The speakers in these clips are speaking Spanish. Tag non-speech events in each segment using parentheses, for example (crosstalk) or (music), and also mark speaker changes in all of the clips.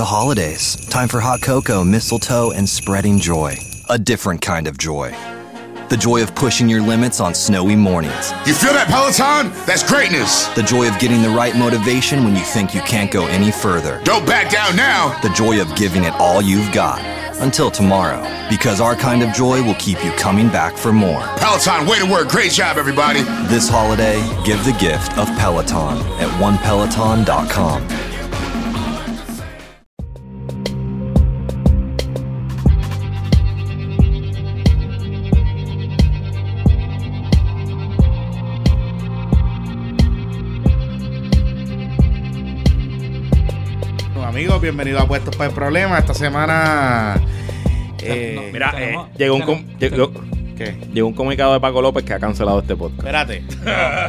Speaker 1: The holidays. Time for hot cocoa, mistletoe, and spreading joy. A different kind of joy. The joy of pushing your limits on snowy mornings.
Speaker 2: You feel that, Peloton? That's greatness.
Speaker 1: The joy of getting the right motivation when you think you can't go any further.
Speaker 2: Don't back down now.
Speaker 1: The joy of giving it all you've got. Until tomorrow. Because our kind of joy will keep you coming back for more.
Speaker 2: Peloton, way to work. Great job, everybody.
Speaker 1: This holiday, give the gift of Peloton at onepeloton.com.
Speaker 3: Amigos, bienvenidos a Puestos para el Problema. Esta semana. eh,
Speaker 4: Mira, eh,
Speaker 5: tenemos-
Speaker 4: llegó, un com- llegó,
Speaker 3: ¿Qué?
Speaker 4: llegó un comunicado de Paco López que ha cancelado este podcast.
Speaker 3: Espérate. (laughs)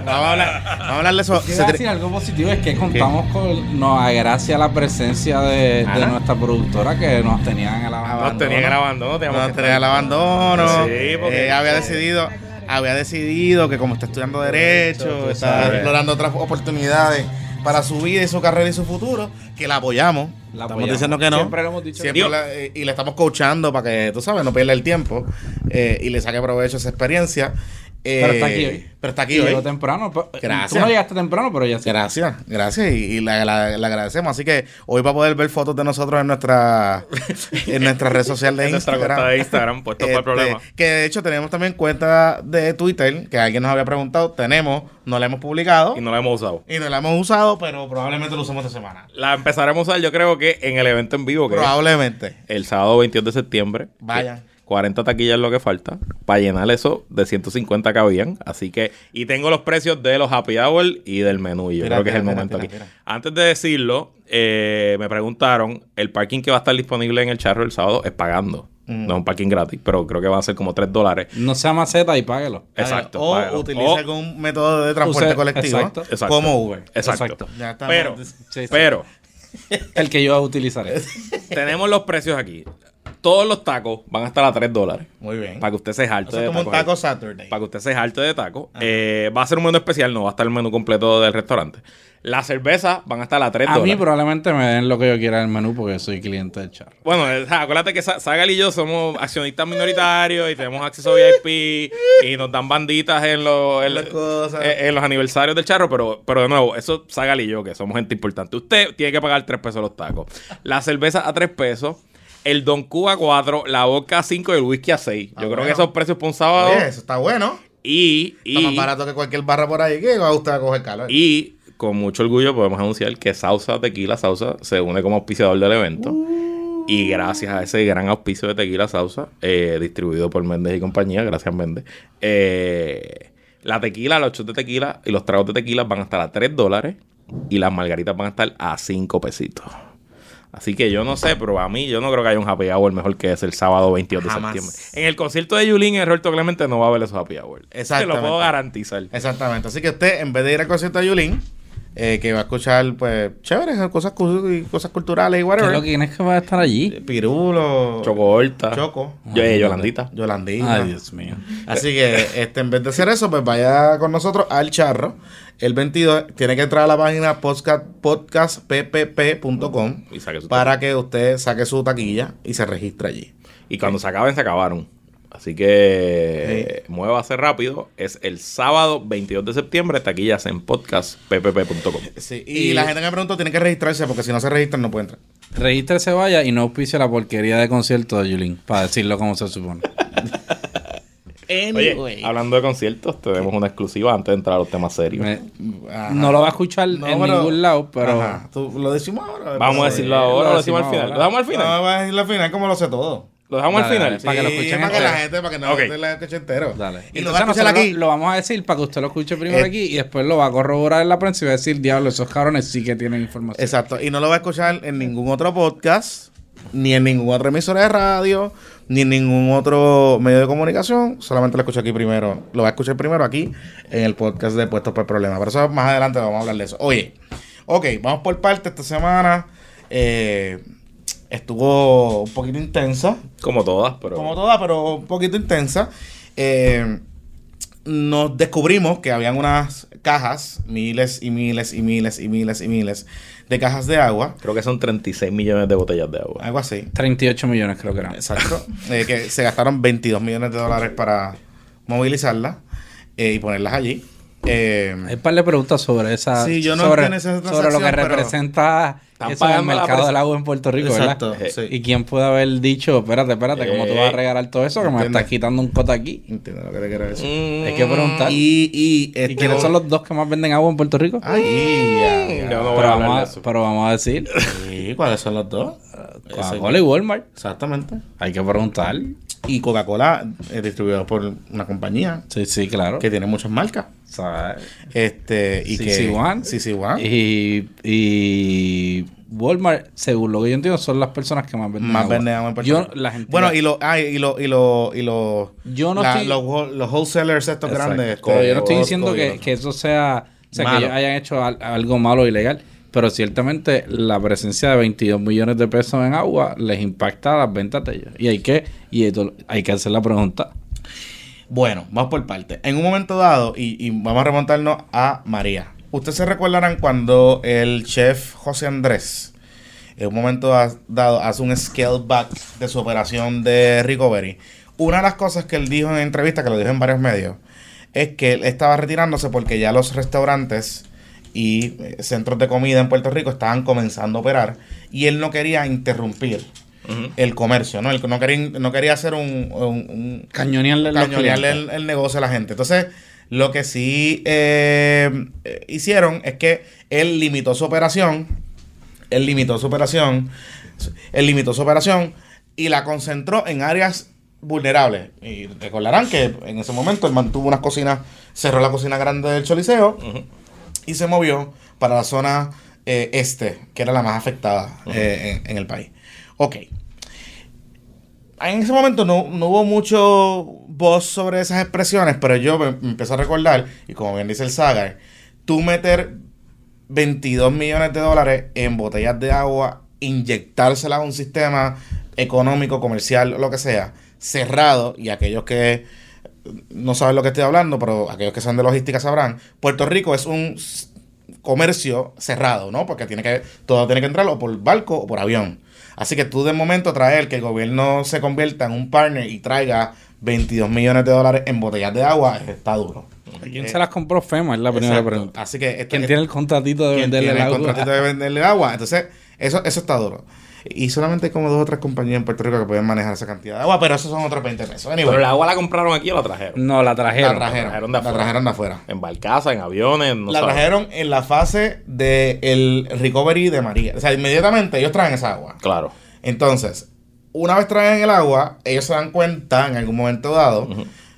Speaker 3: vamos, a hablar, vamos a hablar de eso.
Speaker 5: Quiero decir algo positivo es que contamos con nos agracia la presencia de, nuestra productora que nos tenían en el abandono.
Speaker 4: Nos tenían el abandono, teníamos
Speaker 3: no
Speaker 4: que
Speaker 3: tenía el abandono.
Speaker 4: Sí, porque-
Speaker 3: Eh, había decidido. Había decidido que como está estudiando Derecho, está explorando otras oportunidades para su vida y su carrera y su futuro, que la apoyamos.
Speaker 5: La
Speaker 3: estamos
Speaker 5: apoyamos.
Speaker 3: diciendo que no.
Speaker 5: Siempre lo hemos dicho.
Speaker 3: Siempre la- eh, y le estamos coachando para que, tú sabes, no pierda el tiempo eh, y le saque provecho a esa experiencia. Eh,
Speaker 5: Pero está aquí hoy.
Speaker 3: Pero está aquí
Speaker 5: Y llegó
Speaker 3: hoy.
Speaker 5: temprano.
Speaker 3: Gracias.
Speaker 5: Tú no llegaste temprano, pero ya sí.
Speaker 3: Gracias, gracias y, y la, la- la agradecemos. Así que hoy va a poder ver fotos de nosotros en nuestra en nuestra red social de (laughs)
Speaker 4: En nuestra
Speaker 3: Instagram.
Speaker 4: cuenta de Instagram, puesto para el
Speaker 3: Este,
Speaker 4: problema.
Speaker 3: Que de hecho tenemos también cuenta de Twitter, que alguien nos había preguntado. Tenemos, no la hemos publicado
Speaker 4: Y no la hemos usado.
Speaker 3: y no la hemos usado, pero probablemente lo usemos esta semana.
Speaker 4: La empezaremos a usar, yo creo que en el evento en vivo, que es
Speaker 3: Probablemente.
Speaker 4: el sábado 22 de septiembre.
Speaker 3: Vaya.
Speaker 4: Que 40 taquillas es lo que falta. Para llenar eso, de 150 cabían. Así que, y tengo los precios de los happy hour y del menú. y Yo
Speaker 3: Mira,
Speaker 4: creo que es el
Speaker 3: mira,
Speaker 4: momento
Speaker 3: mira,
Speaker 4: aquí.
Speaker 3: mira.
Speaker 4: Antes de decirlo, eh, me preguntaron, el parking que va a estar disponible en el charro el sábado es pagando.
Speaker 3: Mm.
Speaker 4: No es un parking gratis, pero creo que va a ser como 3 dólares.
Speaker 5: No sea maceta y páguelo.
Speaker 4: Exacto.
Speaker 3: O
Speaker 4: págalo.
Speaker 3: utiliza
Speaker 4: O-
Speaker 3: algún método de transporte
Speaker 5: Use-
Speaker 3: colectivo.
Speaker 5: exacto,
Speaker 4: exacto.
Speaker 3: Como Uber.
Speaker 4: Exacto.
Speaker 5: Exacto.
Speaker 3: Ya
Speaker 4: Pero,
Speaker 5: Sí, sí.
Speaker 4: pero,
Speaker 5: El que yo utilizaré. (laughs)
Speaker 4: tenemos los precios aquí. Todos los tacos van a estar a 3 dólares.
Speaker 3: Muy bien.
Speaker 4: Para que usted se jalte
Speaker 3: Eso es
Speaker 4: de
Speaker 3: como un
Speaker 4: tacos ahí.
Speaker 3: taco Saturday.
Speaker 4: Para que usted se jalte de taco. Eh, va a ser un menú especial, no va a estar el menú completo del restaurante. Las cervezas van a estar a 3
Speaker 5: A mí
Speaker 4: dólares.
Speaker 5: probablemente me den lo que yo quiera del menú porque soy cliente del charro.
Speaker 4: Bueno, eh, acuérdate que Sa- Sagal y yo somos accionistas minoritarios y tenemos acceso a VIP y nos dan banditas en los, en, eh, en los aniversarios del charro, pero, pero de nuevo, eso Sagal y yo, que somos gente importante. Usted tiene que pagar 3 pesos los tacos. La cerveza a 3 pesos, el Don Q a 4, la vodka a 5 y el whisky a 6. Yo
Speaker 3: Ah,
Speaker 4: creo
Speaker 3: bueno.
Speaker 4: que esos precios para un sábado.
Speaker 3: Oye, eso está bueno.
Speaker 4: Y,
Speaker 3: Está más
Speaker 4: y,
Speaker 3: barato que cualquier barra por ahí que va a usted a coger calor.
Speaker 4: y con mucho orgullo podemos anunciar que Sausa Tequila Sausa se une como auspiciador del evento. Y gracias a ese gran auspicio de Tequila Sausa, eh, distribuido por Méndez y compañía, gracias Méndez, eh, la tequila, los shots de tequila y los tragos de tequila van a estar a 3 dólares y las margaritas van a estar a 5 pesitos. Así que yo no sé, pero a mí yo no creo que haya un happy hour mejor que ese el sábado 22 de
Speaker 3: Jamás.
Speaker 4: septiembre. En el concierto de Yulín en Roberto Clemente no va a haber esos happy hour. Te lo puedo garantizar.
Speaker 3: Exactamente. Así que usted, en vez de ir al concierto de Yulín, eh, que va a escuchar, pues, chéveres, cosas, cosas culturales y
Speaker 5: ¿Qué es
Speaker 3: whatever.
Speaker 5: lo que tienes que va a estar allí?
Speaker 3: Pirulo.
Speaker 4: Choco Horta.
Speaker 3: Choco.
Speaker 4: Yo, eh, Yolandita.
Speaker 3: Yolandita.
Speaker 5: Ay, Dios mío.
Speaker 3: Así que, este, en vez de hacer eso, pues vaya con nosotros al charro. El 22 tiene que entrar a la página podcast, podcastppp.com para que usted saque su taquilla y se registre allí.
Speaker 4: Y cuando se acaben, se acabaron. Así que muévase rápido. Es el sábado 22 de septiembre. Taquillas en podcastppp.com.
Speaker 3: Sí, y,
Speaker 5: Y-
Speaker 3: la gente que me preguntó tiene que registrarse porque si no se registran no puede entrar.
Speaker 5: Regístrese vaya y no auspicia la porquería de concierto de Yulín, para decirlo como se supone. (laughs)
Speaker 4: Oye, hablando de conciertos, tenemos una exclusiva antes de entrar a los temas serios.
Speaker 5: Me- no lo va a escuchar
Speaker 3: No,
Speaker 5: en
Speaker 3: pero-
Speaker 5: ningún lado, pero
Speaker 3: Ajá. Tú- lo decimos ahora.
Speaker 4: Vamos a decirlo ahora o lo decimos al final.
Speaker 5: ahora.
Speaker 4: ¿Lo dejamos al
Speaker 3: No,
Speaker 4: final?
Speaker 3: vamos a decirlo al final como lo sé todo.
Speaker 4: ¿Lo dejamos al
Speaker 5: Dale,
Speaker 4: final?
Speaker 5: dale, para que lo escuchen
Speaker 3: para que la gente, para que no
Speaker 4: Ok.
Speaker 3: te la escuche entero.
Speaker 5: Dale.
Speaker 3: Y lo
Speaker 5: Entonces
Speaker 3: aquí.
Speaker 5: Lo vamos a decir para que usted lo escuche primero
Speaker 3: Eh,
Speaker 5: aquí y después lo va a corroborar en la prensa y va a decir, diablo, esos cabrones sí que tienen información.
Speaker 3: Exacto. Y no lo va a escuchar en ningún otro podcast, ni en ningún otro emisora de radio, ni en ningún otro medio de comunicación. Solamente lo escucha aquí primero. Lo va a escuchar primero aquí en el podcast de Puestos por Problemas. Pero eso más adelante vamos a hablar de eso. Oye, ok, vamos por parte. Esta semana eh, estuvo un poquito intensa.
Speaker 4: Como todas, pero.
Speaker 3: Como toda, pero un poquito intensa. Eh, nos descubrimos que habían unas cajas, miles y miles y miles y miles y miles de cajas de agua,
Speaker 4: Creo que son 36 millones de botellas de agua.
Speaker 3: algo así.
Speaker 5: 38 millones creo que eran.
Speaker 3: Exacto. eh, que se gastaron 22 millones de dólares para movilizarlas eh, y ponerlas allí. Eh,
Speaker 5: Hay un par de preguntas sobre esa.
Speaker 3: Sí, yo no
Speaker 5: sobre, sobre lo que
Speaker 3: pero-
Speaker 5: representa
Speaker 4: Están
Speaker 5: eso en el mercado del agua en Puerto Rico,
Speaker 3: Exacto,
Speaker 5: ¿verdad?
Speaker 3: sí.
Speaker 5: Y quién puede haber dicho, espérate, espérate, ¿cómo tú vas a
Speaker 4: Eh,
Speaker 5: regalar todo eso? Que me estás quitando un cota aquí.
Speaker 3: entiendo lo que te quiero decir.
Speaker 4: Mm,
Speaker 5: Hay que preguntar.
Speaker 3: Y, y,
Speaker 5: ¿Y
Speaker 3: este-
Speaker 5: quiénes son los dos que más venden agua en Puerto Rico?
Speaker 3: Ay, ya, ya.
Speaker 4: Yo no voy
Speaker 5: pero, vamos a,
Speaker 4: eso.
Speaker 5: pero vamos a decir,
Speaker 3: Sí, ¿cuáles son los dos?
Speaker 5: Coca-Cola y Walmart.
Speaker 3: Exactamente.
Speaker 5: Hay que preguntar.
Speaker 3: Y Coca-Cola es distribuido por una compañía
Speaker 5: Sí, sí, claro.
Speaker 3: que tiene muchas marcas.
Speaker 5: ¿Sabes?
Speaker 3: Este, y que
Speaker 5: One.
Speaker 3: CC One.
Speaker 5: Y, y Walmart, según lo que yo entiendo, son las personas que más venden
Speaker 3: más
Speaker 5: agua.
Speaker 3: venden agua
Speaker 5: Yo, la gente
Speaker 3: Bueno, y los ah, y lo, y lo, y lo,
Speaker 5: Yo no
Speaker 3: la-
Speaker 5: estoy-
Speaker 3: los, los wholesalers estos
Speaker 5: Exacto.
Speaker 3: grandes.
Speaker 5: Pero
Speaker 3: este,
Speaker 5: yo no estoy diciendo que, que eso sea, o sea, que ellos hayan hecho al- algo malo o ilegal. Pero ciertamente la presencia de 22 millones de pesos en agua les impacta las ventas de ellos. Y hay que, y hay que hacer la pregunta.
Speaker 3: Bueno, vamos por parte. En un momento dado, y, vamos a remontarnos a María. Ustedes se recordarán cuando el chef José Andrés, en un momento dado, hace un scale back de su operación de recovery. Una de las cosas que él dijo en entrevista, que lo dijo en varios medios, es que él estaba retirándose porque ya los restaurantes y eh, centros de comida en Puerto Rico estaban comenzando a operar y él no quería interrumpir el comercio, ¿no? Él no quería, no quería hacer un- un- un
Speaker 5: Cañonearle
Speaker 3: cañonearle el, el negocio a la gente. Entonces, lo que sí eh, eh, hicieron es que él limitó su operación, él limitó su operación, él limitó su operación y la concentró en áreas vulnerables. Y recordarán que en ese momento él mantuvo unas cocinas, cerró la cocina grande del Choliseo y se movió para la zona eh, este, que era la más afectada eh, en, en el país. Ok. En ese momento no, no hubo mucho voz sobre esas expresiones, pero yo me, me empecé a recordar, y como bien dice el Sagar, tú meter 22 millones de dólares en botellas de agua, inyectárselas a un sistema económico, comercial, lo que sea, cerrado, y aquellos que no saben lo que estoy hablando, pero aquellos que son de logística sabrán, Puerto Rico es un comercio cerrado, ¿no? Porque tiene que, todo tiene que entrar o por barco o por avión. Así que tú de momento traer que el gobierno se convierta en un partner y traiga 22 millones de dólares en botellas de agua, está duro.
Speaker 5: ¿Quién se las compró FEMA? Es la primera
Speaker 3: Exacto.
Speaker 5: pregunta.
Speaker 3: Así que esto-
Speaker 5: ¿Quién tiene el contratito de venderle
Speaker 3: tiene
Speaker 5: el
Speaker 3: el
Speaker 5: agua?
Speaker 3: contratito de venderle agua. Entonces, eso, eso está duro. Y solamente hay como dos o tres compañías en Puerto Rico que pueden manejar esa cantidad de agua, pero esos son otros 20 pesos. Anyway,
Speaker 4: Pero el agua la compraron aquí o la trajeron.
Speaker 5: No, la
Speaker 3: la
Speaker 5: trajeron.
Speaker 3: trajeron,
Speaker 4: trajeron de
Speaker 3: la trajeron de afuera.
Speaker 4: En barcaza, en aviones, no
Speaker 3: la
Speaker 4: sabes.
Speaker 3: trajeron en la fase del recovery de María. O sea, inmediatamente ellos traen esa agua.
Speaker 4: Claro.
Speaker 3: Entonces, una vez traen el agua, ellos se dan cuenta en algún momento dado.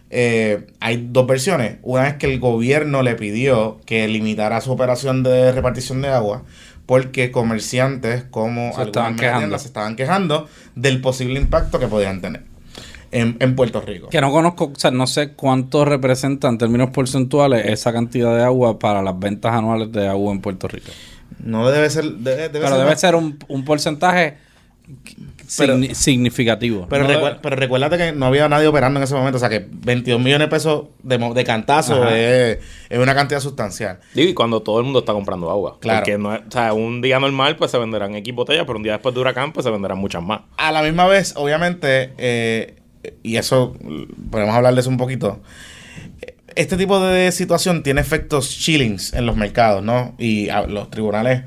Speaker 3: eh, hay dos versiones. Una es que el gobierno le pidió que limitara su operación de repartición de agua porque comerciantes como
Speaker 5: Se estaban quejando.
Speaker 3: se estaban quejando del posible impacto que podían tener en, en Puerto Rico.
Speaker 5: Que no conozco, o sea, no sé cuánto representa en términos porcentuales esa cantidad de agua para las ventas anuales de agua en Puerto Rico.
Speaker 3: No debe ser... Debe, debe
Speaker 5: Pero
Speaker 3: ser
Speaker 5: debe
Speaker 3: más-
Speaker 5: ser un, un porcentaje
Speaker 3: Pero-
Speaker 5: signi- significativo.
Speaker 3: Pero,
Speaker 5: No
Speaker 3: pero recuérdate que no había nadie operando en ese momento. O sea que 22 millones de pesos de, cantazo es, es una cantidad sustancial.
Speaker 4: Y cuando todo el mundo está comprando agua.
Speaker 3: Claro.
Speaker 4: Porque no es- o sea, un día normal pues se venderán X botellas, pero un día después de huracán pues se venderán muchas más.
Speaker 3: A la misma vez, obviamente, eh, y eso podemos hablar de eso un poquito. Este tipo de situación tiene efectos chillings en los mercados, ¿no? Y ah, los tribunales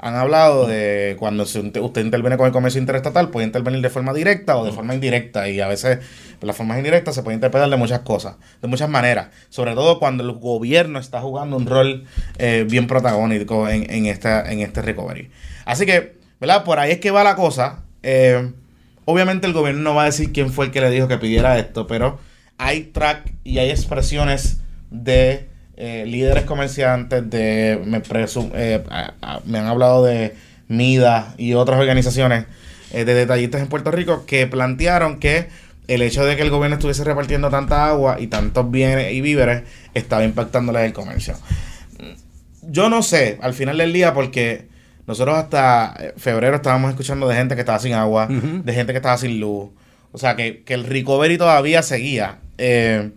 Speaker 3: han hablado de cuando usted interviene con el comercio interestatal, puede intervenir de forma directa o de forma indirecta. Y a veces pues, las formas indirectas se pueden interpretar de muchas cosas, de muchas maneras. Sobre todo cuando el gobierno está jugando un rol eh, bien protagónico en, en, esta, en este recovery. Así que, ¿verdad? Por ahí es que va la cosa. Eh, obviamente el gobierno no va a decir quién fue el que le dijo que pidiera esto, pero hay track y hay expresiones de eh, líderes comerciantes, de me, presu- eh, a- a- me han hablado de MIDA y otras organizaciones eh, de detallistas en Puerto Rico que plantearon que el hecho de que el gobierno estuviese repartiendo tanta agua y tantos bienes y víveres estaba impactándole el comercio. Yo no sé, al final del día, porque nosotros hasta eh, febrero estábamos escuchando de gente que estaba sin agua, de gente que estaba sin luz. O sea, que, que el recovery todavía seguía. Eh,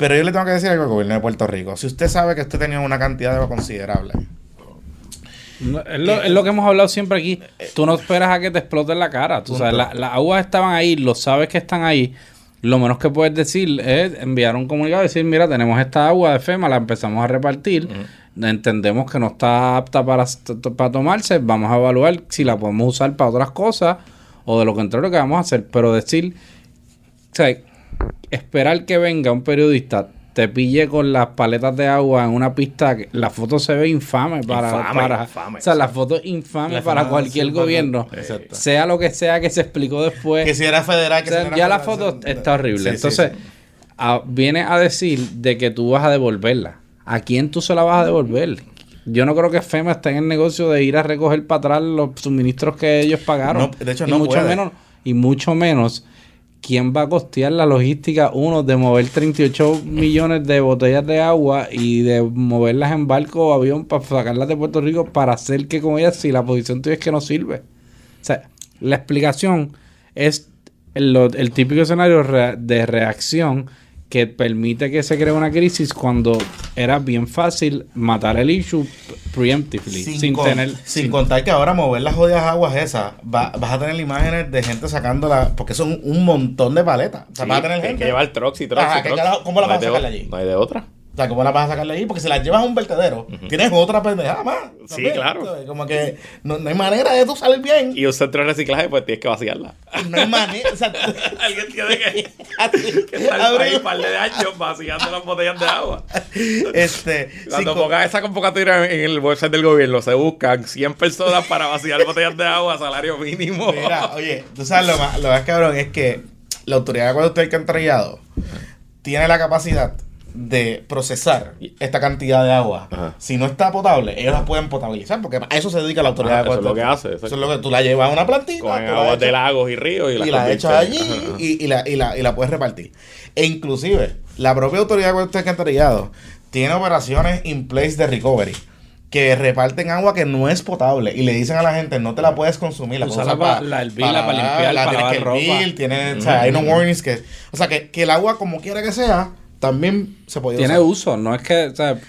Speaker 3: Pero yo le tengo que decir algo al gobierno de Puerto Rico. Si usted sabe que usted tenía una cantidad de agua considerable,
Speaker 5: No, es, lo, es lo que hemos hablado siempre aquí. Tú no esperas a que te explote en la cara. Tú sabes, la- las aguas estaban ahí, lo sabes que están ahí. Lo menos que puedes decir es enviar un comunicado y decir, mira, tenemos esta agua de FEMA, la empezamos a repartir. Entendemos que no está apta para, para tomarse. Vamos a evaluar si la podemos usar para otras cosas o de lo contrario que vamos a hacer. Pero decir, o sea, esperar que venga un periodista, te pille con las paletas de agua en una pista, que la foto se ve infame para...
Speaker 4: Infame,
Speaker 5: para
Speaker 4: infame,
Speaker 5: o sea, la foto es infame
Speaker 3: La
Speaker 5: para
Speaker 3: foto,
Speaker 5: cualquier
Speaker 3: sí,
Speaker 5: gobierno.
Speaker 3: exacto.
Speaker 5: Sea lo que sea que se explicó después.
Speaker 3: que si era federal, que
Speaker 5: O sea,
Speaker 3: si no era
Speaker 5: ya la
Speaker 3: federal,
Speaker 5: foto
Speaker 3: sí,
Speaker 5: está horrible.
Speaker 3: sí, sí,
Speaker 5: Entonces,
Speaker 3: sí.
Speaker 5: a- viene a decir de que tú vas a devolverla. ¿A quién tú se la vas a devolver? Yo no creo que FEMA esté en el negocio de ir a recoger para atrás los suministros que ellos pagaron.
Speaker 3: No, de hecho,
Speaker 5: y
Speaker 3: no
Speaker 5: mucho
Speaker 3: puede.
Speaker 5: menos Y mucho menos, ¿quién va a costear la logística, uno, de mover 38 millones de botellas de agua y de moverlas en barco o avión para sacarlas de Puerto Rico para hacer que con ellas si la posición tuya es que no sirve? O sea, la explicación es el, el típico escenario de reacción que permite que se cree una crisis cuando era bien fácil matar el issue preemptively, sin,
Speaker 3: con-
Speaker 5: tener...
Speaker 3: sin
Speaker 5: sin-
Speaker 3: contar que ahora mover las jodidas aguas esas, va- vas a tener imágenes de gente sacándola, porque son un montón de paletas. O sea, vas a tener
Speaker 4: hay
Speaker 3: gente.
Speaker 4: que llevar trucks y trucks
Speaker 3: Ajá,
Speaker 4: y
Speaker 3: ¿qué
Speaker 4: trucks.
Speaker 3: cómo la
Speaker 4: No
Speaker 3: vas a
Speaker 4: o-
Speaker 3: allí?
Speaker 4: No hay de otra.
Speaker 3: O sea, ¿cómo las vas a sacarle ahí? Porque si las llevas a un vertedero, tienes otra pendejada más.
Speaker 4: Sí,
Speaker 3: también,
Speaker 4: claro.
Speaker 3: ¿sabes? Como que no, no hay manera de tú salir bien.
Speaker 4: Y un centro de reciclaje, pues tienes que vaciarla.
Speaker 3: No hay manera. O sea, (laughs)
Speaker 4: Alguien tiene que, (laughs) que estar
Speaker 3: Abrir-
Speaker 4: ahí un par de años vaciando las botellas de agua.
Speaker 3: este,
Speaker 4: Cuando pongas esa convocatoria en el website del gobierno, se buscan 100 personas para vaciar botellas de agua a salario mínimo.
Speaker 3: Mira, oye, tú sabes lo más, lo más cabrón es que la autoridad de acueducto y alcantarillado tiene la capacidad de procesar esta cantidad de agua.
Speaker 4: Ajá.
Speaker 3: Si no está potable, ellos la pueden potabilizar, porque a eso se dedica la autoridad
Speaker 4: Ajá,
Speaker 3: de
Speaker 4: eso es lo que hace.
Speaker 3: Eso es lo que tú la llevas a una plantita,
Speaker 4: Con
Speaker 3: tú la
Speaker 4: aguas de lagos y ríos y,
Speaker 3: y la echas allí y, y la, y, la, y la puedes repartir. E inclusive, la propia autoridad de acueducto y alcantarillado tiene operaciones in place de recovery que reparten agua que no es potable y le dicen a la gente no te la puedes consumir la puedes
Speaker 5: Úsala
Speaker 3: usar
Speaker 5: pa- la hervirla para limpiar,
Speaker 3: la
Speaker 5: para
Speaker 3: tienes
Speaker 5: lavar
Speaker 3: que
Speaker 5: ropa.
Speaker 3: hervir, tiene, o sea, hay no warnings que o sea que, que el agua como quiera que sea también se puede
Speaker 5: Tiene
Speaker 3: usar.
Speaker 5: uso, no es que, o sea,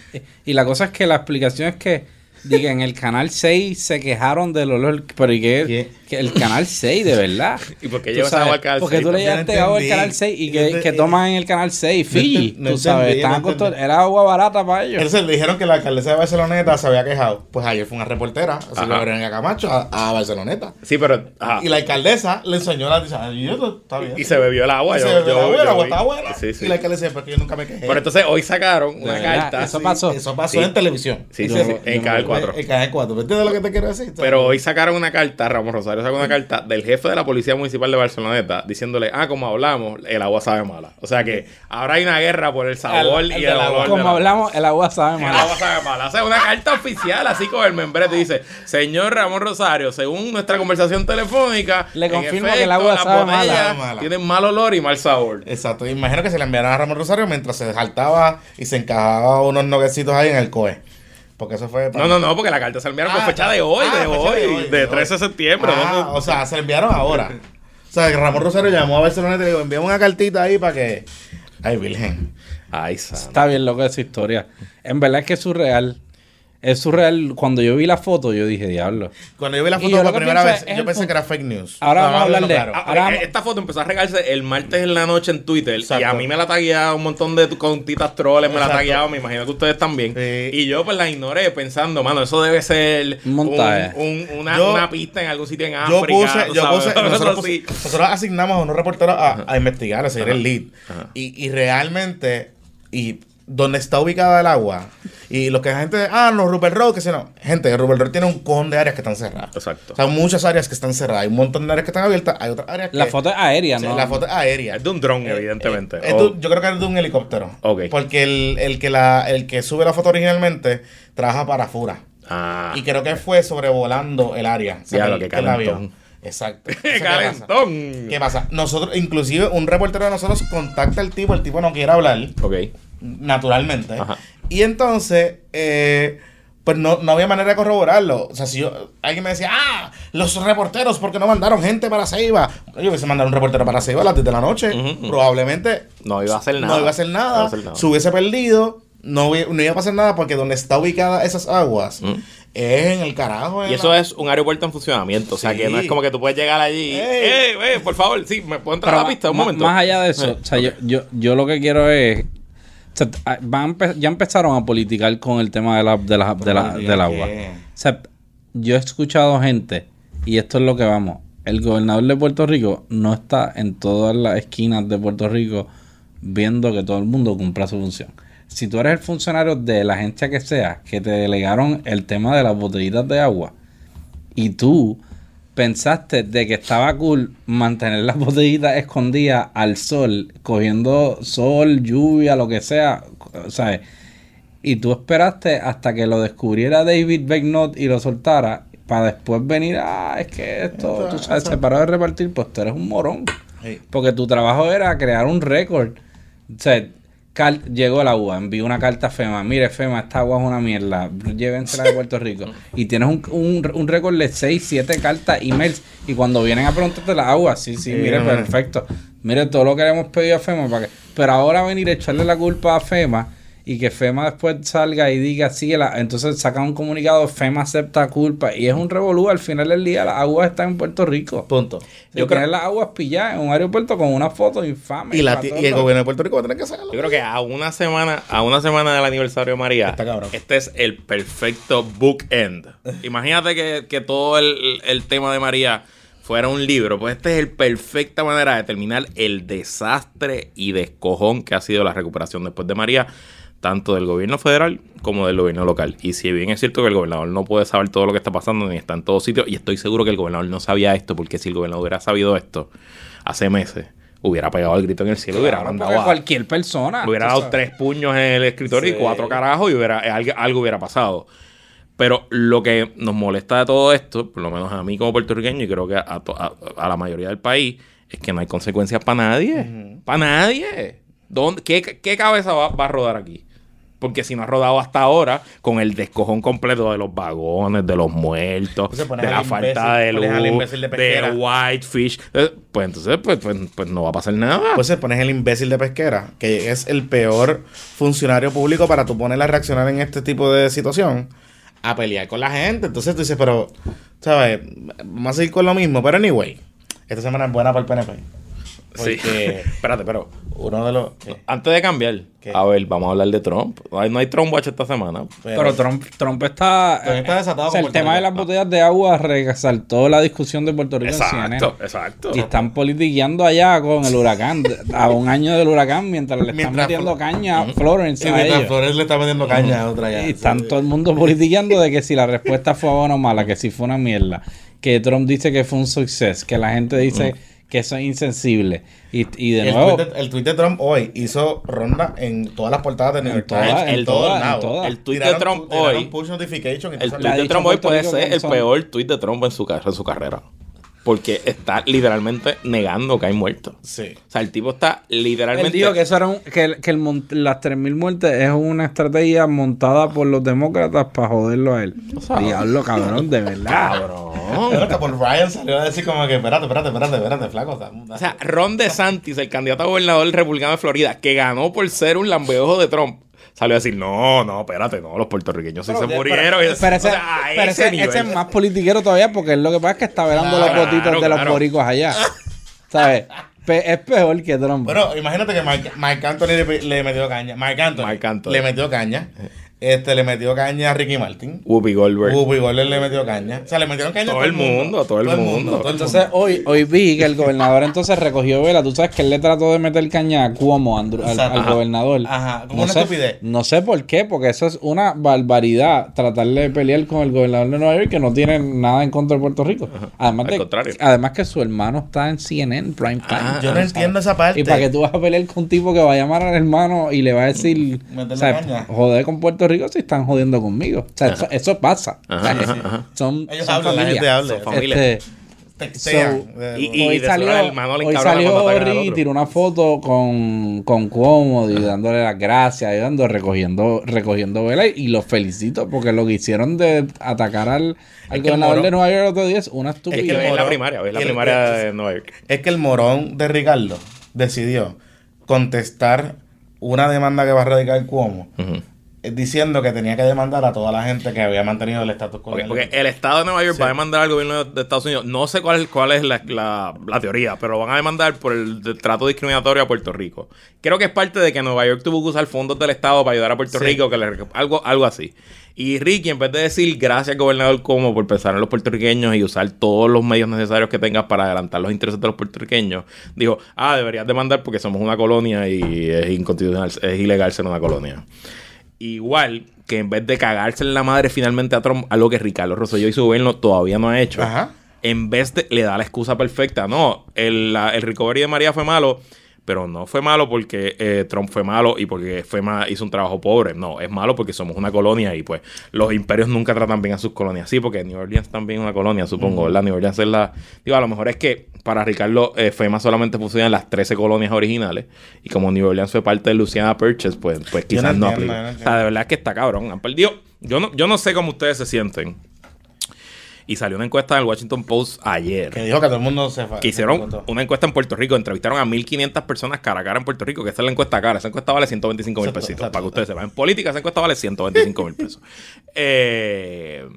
Speaker 5: y la cosa es que la explicación es que, diga, en el canal 6 se quejaron del olor, pero ¿y qué?
Speaker 3: ¿Qué?
Speaker 5: Que el canal 6, de verdad. (laughs)
Speaker 4: ¿Y por qué llevas agua al canal
Speaker 5: Porque
Speaker 4: 6?
Speaker 5: tú le
Speaker 3: Yo
Speaker 5: llevaste agua al canal 6 y
Speaker 3: Yo
Speaker 5: que, que toman en el canal 6, Fiji,
Speaker 3: No
Speaker 5: tú sabes,
Speaker 3: entendí,
Speaker 5: están
Speaker 3: no
Speaker 5: era agua barata para ellos.
Speaker 3: Entonces le dijeron que la alcaldesa de Barceloneta se había quejado. Pues ayer fue una reportera, así que Verónica Camacho, a, a Barceloneta.
Speaker 4: Sí, pero. ajá.
Speaker 3: Y la alcaldesa le enseñó la dice, "Ay, eso está bien.
Speaker 4: Y se bebió el agua.
Speaker 3: Y
Speaker 4: yo-
Speaker 3: se bebió
Speaker 4: yo-
Speaker 3: el agua,
Speaker 4: yo
Speaker 3: el agua buena.
Speaker 4: Sí, sí.
Speaker 3: Y la alcaldesa dice, pero yo nunca me quejé.
Speaker 4: Pero entonces hoy sacaron una carta.
Speaker 5: eso pasó.
Speaker 3: Eso pasó en televisión.
Speaker 4: Sí,
Speaker 5: Yo
Speaker 4: sí, sí,
Speaker 5: yo
Speaker 4: en Canal 4.
Speaker 3: en Canal 4. ¿Me entiendes lo que te quiero decir?
Speaker 4: Pero hoy sacaron una carta, Ramos Rosario sacó una carta del jefe de la Policía Municipal de Barceloneta diciéndole, ah, como hablamos, el agua sabe mala. O sea que ahora hay una guerra por el sabor
Speaker 3: El- el
Speaker 4: y el
Speaker 3: agua.
Speaker 5: Como hablamos, el agua sabe
Speaker 4: El
Speaker 5: mal.
Speaker 4: agua sabe mala. O sea, una carta oficial, así con el membrete. Dice, señor Ramón Rosario, según nuestra conversación telefónica,
Speaker 5: Le confirmo
Speaker 4: efecto,
Speaker 5: que el agua sabe
Speaker 3: mala. Mala.
Speaker 4: Tienen mal olor y mal sabor.
Speaker 3: Exacto. Imagino que se le enviaron a Ramón Rosario mientras se saltaba y se encajaba unos noguecitos ahí en el COE. Porque eso fue.
Speaker 4: No, no, no, porque la carta se enviaron con
Speaker 3: Ah,
Speaker 4: fecha de hoy,
Speaker 3: ah,
Speaker 4: de
Speaker 3: fecha
Speaker 4: hoy,
Speaker 3: de hoy,
Speaker 4: de
Speaker 3: de
Speaker 4: 13 de septiembre.
Speaker 3: Ah,
Speaker 4: ¿no?
Speaker 3: o sea, se enviaron ahora. O sea, Ramón Rosario llamó a Barcelona y le dijo, enviamos una cartita ahí para que. Ay, Virgen.
Speaker 4: Ay, santo.
Speaker 5: Está bien loco esa historia. En verdad es que es surreal. Es surreal. Cuando yo vi la foto, yo dije, diablo.
Speaker 3: Cuando yo vi la
Speaker 5: Y
Speaker 3: foto
Speaker 5: yo
Speaker 3: por primera vez, yo pensé que era fake news.
Speaker 5: Ahora vamos a hablar de-
Speaker 3: Claro.
Speaker 4: Ah,
Speaker 5: Ahora
Speaker 4: porque
Speaker 5: vamos-
Speaker 4: esta foto empezó a regarse el martes en la noche en Twitter y
Speaker 3: Exacto.
Speaker 4: a mí me la tagueaba un montón de contitas troles, me la
Speaker 3: Exacto.
Speaker 4: tagueaba, me imagino que ustedes también.
Speaker 3: Sí.
Speaker 4: Y yo pues la ignoré pensando, mano, eso debe ser
Speaker 5: Un montaje.
Speaker 4: un- un- una,
Speaker 3: Yo-
Speaker 4: una pista en algún sitio en
Speaker 3: Yo
Speaker 4: África.
Speaker 3: puse,
Speaker 4: tú
Speaker 3: yo (laughs) puse, nosotros, asignamos a unos reporteros a, a investigar, a seguir el lead.
Speaker 4: Ajá.
Speaker 3: Y, y realmente, y donde está ubicada el agua, y lo que la gente, ah, no, Rupert Road, que si no, gente, Rupert Road tiene un cojón de áreas que están cerradas.
Speaker 4: Exacto.
Speaker 3: O sea, muchas áreas que están cerradas, hay un montón de áreas que están abiertas, hay otras áreas que...
Speaker 5: La foto es aérea,
Speaker 3: Sí,
Speaker 5: ¿no?
Speaker 3: La foto es aérea.
Speaker 4: Es de un dron, evidentemente.
Speaker 3: Es
Speaker 4: O-
Speaker 3: de- yo creo que es de un helicóptero.
Speaker 4: Ok.
Speaker 3: Porque el, el que la, el que sube la foto originalmente trabaja para Fura.
Speaker 4: Ah,
Speaker 3: Y creo que fue sobrevolando el área. (laughs) O sea,
Speaker 4: Diablo,
Speaker 3: que- vio.
Speaker 4: calentón.
Speaker 3: Exacto.
Speaker 4: ¡Qué
Speaker 3: Entonces, ¿qué pasa?
Speaker 4: calentón!
Speaker 3: ¿Qué pasa? Nosotros, inclusive, un reportero de nosotros contacta al tipo, el tipo no quiere hablar,
Speaker 4: Ok.
Speaker 3: Naturalmente.
Speaker 4: Ajá.
Speaker 3: Y entonces, eh, Pues no, no había manera de corroborarlo. O sea, si yo, alguien me decía, ah, los reporteros, ¿por qué no mandaron gente para Ceiba? Yo hubiese mandado un reportero para Ceiba a las 10 de la noche. Probablemente
Speaker 4: No iba a hacer nada.
Speaker 3: no iba a hacer
Speaker 4: No
Speaker 3: nada.
Speaker 4: iba a hacer nada.
Speaker 3: Se hubiese perdido. No, no iba a pasar nada porque donde está ubicada esas aguas
Speaker 4: Mm.
Speaker 3: es en el carajo. en
Speaker 4: Y eso
Speaker 3: la-
Speaker 4: es un aeropuerto en funcionamiento. O sea,
Speaker 3: Sí.
Speaker 4: que no es como que tú puedes llegar allí. ¡Eh,
Speaker 3: Ey.
Speaker 4: eh, por favor! Sí, ¿me puedo entrar a la pista un momento?
Speaker 5: Más allá de eso,
Speaker 4: Eh,
Speaker 5: o sea, yo, yo, yo lo que quiero es. Sea, ah, van ya empezaron a politicar con el tema de la, de la- de la-
Speaker 3: ¿Politicar
Speaker 5: del agua. O sea, yo he escuchado gente, y esto es lo que vamos: el gobernador de Puerto Rico no está en todas las esquinas de Puerto Rico viendo que todo el mundo cumpla su función. Si tú eres el funcionario de la agencia que sea, que te delegaron el tema de las botellitas de agua, y tú pensaste de que estaba cool mantener las botellitas escondidas al sol, cogiendo sol, lluvia, lo que sea, ¿sabes? Y tú esperaste hasta que lo descubriera David Becknott y lo soltara para después venir, ah, es que esto, tú sabes, se paró de repartir, pues tú eres un morón.
Speaker 3: Sí.
Speaker 5: Porque tu trabajo era crear un récord. O sea, llegó el agua, envió una carta a FEMA. Mire, FEMA, esta agua es una mierda. Llévensela de Puerto Rico. (laughs) Y tienes un, un, un récord de 6, 7 cartas, emails. Y cuando vienen a preguntarte la agua, sí, sí, mire, perfecto. Mire, todo lo que le hemos pedido a FEMA. Para que... Pero ahora venir a echarle la culpa a FEMA y que FEMA después salga y diga, sí, la... entonces saca un comunicado, FEMA acepta culpa. Y es un revolú. Al final del día, las aguas están en Puerto Rico.
Speaker 3: Punto.
Speaker 5: Yo creo las aguas pilladas en un aeropuerto con una foto infame.
Speaker 3: Y, la, y el gobierno de Puerto Rico va a tener que hacerlo.
Speaker 4: Yo creo que a una semana, a una semana del aniversario de María,
Speaker 3: Está cabrón.
Speaker 4: este es el perfecto bookend. (laughs) Imagínate que, que todo el, el tema de María fuera un libro, pues esta es el perfecta manera de terminar el desastre y descojón que ha sido la recuperación después de María, tanto del gobierno federal como del gobierno local. Y si bien es cierto que el gobernador no puede saber todo lo que está pasando ni está en todos sitios, y estoy seguro que el gobernador no sabía esto, porque si el gobernador hubiera sabido esto hace meses, hubiera pegado el grito en el cielo, hubiera
Speaker 5: Claro,
Speaker 4: mandado
Speaker 5: porque
Speaker 4: a-
Speaker 5: cualquier persona.
Speaker 4: le hubiera dado
Speaker 5: sabes.
Speaker 4: tres puños en el escritorio
Speaker 3: Sí.
Speaker 4: y cuatro carajos y hubiera, algo, algo hubiera pasado. Pero lo que nos molesta de todo esto, por lo menos a mí como puertorriqueño y creo que a, to- a- a la mayoría del país, es que no hay consecuencias para nadie. Para nadie. ¿Dónde, qué, qué cabeza va, va a rodar aquí? Porque si no ha rodado hasta ahora, con el descojón completo de los vagones, de los muertos, de la falta de luz,
Speaker 3: de
Speaker 4: whitefish, eh, pues entonces pues, pues, pues no va a pasar nada.
Speaker 3: Pues se pones el imbécil de pesquera, que es el peor funcionario público para tú ponerle a reaccionar en este tipo de situación, a pelear con la gente. Entonces tú dices, pero, ¿sabes? Vamos a seguir con lo mismo. Pero anyway, esta semana es buena para el PNP.
Speaker 4: Sí.
Speaker 3: Porque
Speaker 4: Espérate, pero
Speaker 3: uno de los... ¿qué?
Speaker 4: Antes de cambiar,
Speaker 3: ¿Qué?
Speaker 4: a ver, vamos a hablar de Trump. No hay, no hay Trump Watch esta semana.
Speaker 5: Pero Trump, Trump está.
Speaker 3: Trump está desatado
Speaker 5: o sea,
Speaker 3: con
Speaker 5: el
Speaker 3: Puerto
Speaker 5: tema de las botellas de agua resaltó la discusión de Puerto Rico en
Speaker 4: Exacto,
Speaker 5: CNN.
Speaker 4: exacto.
Speaker 5: Y están politiqueando allá con el huracán, a un año del huracán, mientras le están
Speaker 3: Mientras
Speaker 5: metiendo caña a Florence
Speaker 3: Sí,
Speaker 5: a
Speaker 3: mientras
Speaker 5: ellos.
Speaker 3: Flores le está metiendo caña a otra ya.
Speaker 5: Y están todo el mundo politiqueando de que si la respuesta fue buena o mala, que si fue una mierda, que Trump dice que fue un success, que la gente dice que eso es insensible. Y, y de
Speaker 3: el,
Speaker 5: nuevo,
Speaker 3: tweet de, el tweet de Trump hoy hizo ronda en todas las portadas de New
Speaker 5: En
Speaker 3: York Times,
Speaker 5: en
Speaker 3: en todos
Speaker 5: todas, en
Speaker 3: lados.
Speaker 5: todas.
Speaker 4: El tweet de
Speaker 3: Tiraron
Speaker 4: Trump
Speaker 3: pu- tiraron
Speaker 4: hoy-
Speaker 3: push notification
Speaker 4: El tweet de Trump hoy puede ser el
Speaker 5: son-
Speaker 4: peor tweet de Trump en su, en su carrera. Porque está literalmente negando que hay muertos.
Speaker 3: Sí.
Speaker 4: O sea, el tipo está literalmente.
Speaker 5: él dijo que, eso era un- que, que el las 3.000 muertes es una estrategia montada por los demócratas para joderlo a él. Diablo, cabrón, de verdad.
Speaker 4: Cabrón.
Speaker 3: Pero por Ryan salió a decir como que, espérate, espérate, espérate, espérate, flaco.
Speaker 4: O sea, Ron DeSantis, el candidato a gobernador republicano de Florida, que ganó por ser un lambeojo de Trump, salió a decir, no, no, espérate, no, los puertorriqueños sí se murieron.
Speaker 5: Pero,
Speaker 4: Y-
Speaker 5: pero
Speaker 4: o
Speaker 5: ese,
Speaker 4: sea, a
Speaker 5: pero
Speaker 4: ese
Speaker 5: ese-
Speaker 4: nivel.
Speaker 5: ese es más politiquero todavía porque lo que pasa es que está velando
Speaker 3: Claro,
Speaker 5: los votitos de los
Speaker 4: claro.
Speaker 5: boricos allá. ¿Sabes? Pe- es peor que Trump.
Speaker 3: Bueno, imagínate que Mark, Mark Anthony le, le metió caña. Mark Anthony,
Speaker 4: Marc Anthony.
Speaker 3: le metió caña. Este le metió caña a Ricky Martin.
Speaker 4: Whoopi Goldberg.
Speaker 3: Whoopi Goldberg le metió caña. O sea, le metieron caña a
Speaker 4: Todo el mundo, todo el mundo.
Speaker 3: todo el
Speaker 5: Entonces hoy, hoy vi que el gobernador entonces recogió vela. Tú sabes que él le trató de meter caña a Cuomo al,
Speaker 3: Exacto.
Speaker 5: al
Speaker 3: Ajá.
Speaker 5: gobernador.
Speaker 3: Ajá, como
Speaker 5: no
Speaker 3: una
Speaker 5: sé,
Speaker 3: estupidez.
Speaker 5: No sé por qué, porque eso es una barbaridad tratar de pelear con el gobernador de Nueva York que no tiene nada en contra de Puerto Rico. Además,
Speaker 4: Al
Speaker 5: de,
Speaker 4: contrario.
Speaker 5: además que su hermano está en CNN Prime Time.
Speaker 4: Ah,
Speaker 3: Yo no entiendo esa parte.
Speaker 5: Y para que tú vas a pelear con un tipo que va a llamar al hermano y le va a decir,
Speaker 3: Meterle
Speaker 5: o sea,
Speaker 3: caña.
Speaker 5: joder con Puerto Rico si están jodiendo conmigo. O sea, eso, eso pasa.
Speaker 4: Ajá,
Speaker 5: O sea,
Speaker 4: ajá, ajá.
Speaker 5: Son,
Speaker 3: Ellos
Speaker 5: son
Speaker 3: hablan, la
Speaker 5: familia.
Speaker 3: gente habla.
Speaker 4: Son familia.
Speaker 5: Este. So,
Speaker 3: Eh,
Speaker 4: y-
Speaker 5: hoy
Speaker 4: de
Speaker 5: salió, hoy salió y tiró una foto con, con Cuomo y dándole las gracias, ayudando, recogiendo, recogiendo vela y los felicito porque lo que hicieron de atacar al, al gobernador de Nueva York el otro día es una
Speaker 3: Es que
Speaker 5: estupidez.
Speaker 4: es la primaria, es la
Speaker 3: el-
Speaker 4: primaria de Nueva York.
Speaker 3: Es que el morón de Ricardo decidió contestar una demanda que va a radicar Cuomo eh, diciendo que tenía que demandar a toda la gente que había mantenido el estatus colonial.
Speaker 4: porque el Estado de Nueva York
Speaker 3: Sí.
Speaker 4: va a demandar al gobierno de, Estados Unidos. No sé cuál, es- cuál es la, la- la teoría, pero lo van a demandar por el trato discriminatorio a Puerto Rico. Creo que es parte de que Nueva York tuvo que usar fondos del Estado para ayudar a Puerto
Speaker 3: Sí.
Speaker 4: Rico, que le- algo, algo así. Y Ricky, en vez de decir gracias, gobernador, como por pensar en los puertorriqueños y usar todos los medios necesarios que tengas para adelantar los intereses de los puertorriqueños, dijo, ah, deberías demandar porque somos una colonia y es inconstitucional, es ilegal ser una colonia. Igual que en vez de cagarse en la madre finalmente a Trump, algo que Ricardo Rosselló y su gobierno todavía no ha hecho,
Speaker 3: Ajá.
Speaker 4: en vez de le da la excusa perfecta, no, el, la- el recovery de María fue malo, pero no fue malo porque eh, Trump fue malo y porque fue ma- hizo un trabajo pobre, no, es malo porque somos una colonia y pues los imperios nunca tratan bien a sus colonias, sí, porque New Orleans también es una colonia, supongo, ¿verdad? New Orleans es la, digo, a lo mejor es que para Ricardo eh, FEMA solamente funciona en las 13 colonias originales y como New Orleans fue parte de Louisiana Purchase, pues, pues
Speaker 3: no
Speaker 4: quizás no, aplica.
Speaker 3: no
Speaker 4: o sea, de verdad es que está cabrón, han perdido, yo no, yo no sé cómo ustedes se sienten. Y salió una encuesta del Washington Post ayer.
Speaker 3: Que dijo que todo el mundo se
Speaker 4: Que hicieron
Speaker 3: se
Speaker 4: una encuesta en Puerto Rico, entrevistaron a 1.500 personas cara a cara en Puerto Rico, que esa es la encuesta cara. Esa encuesta vale 125 mil pesitos, para que ustedes sepan. En política esa encuesta vale 125 mil pesos. (laughs) Eh,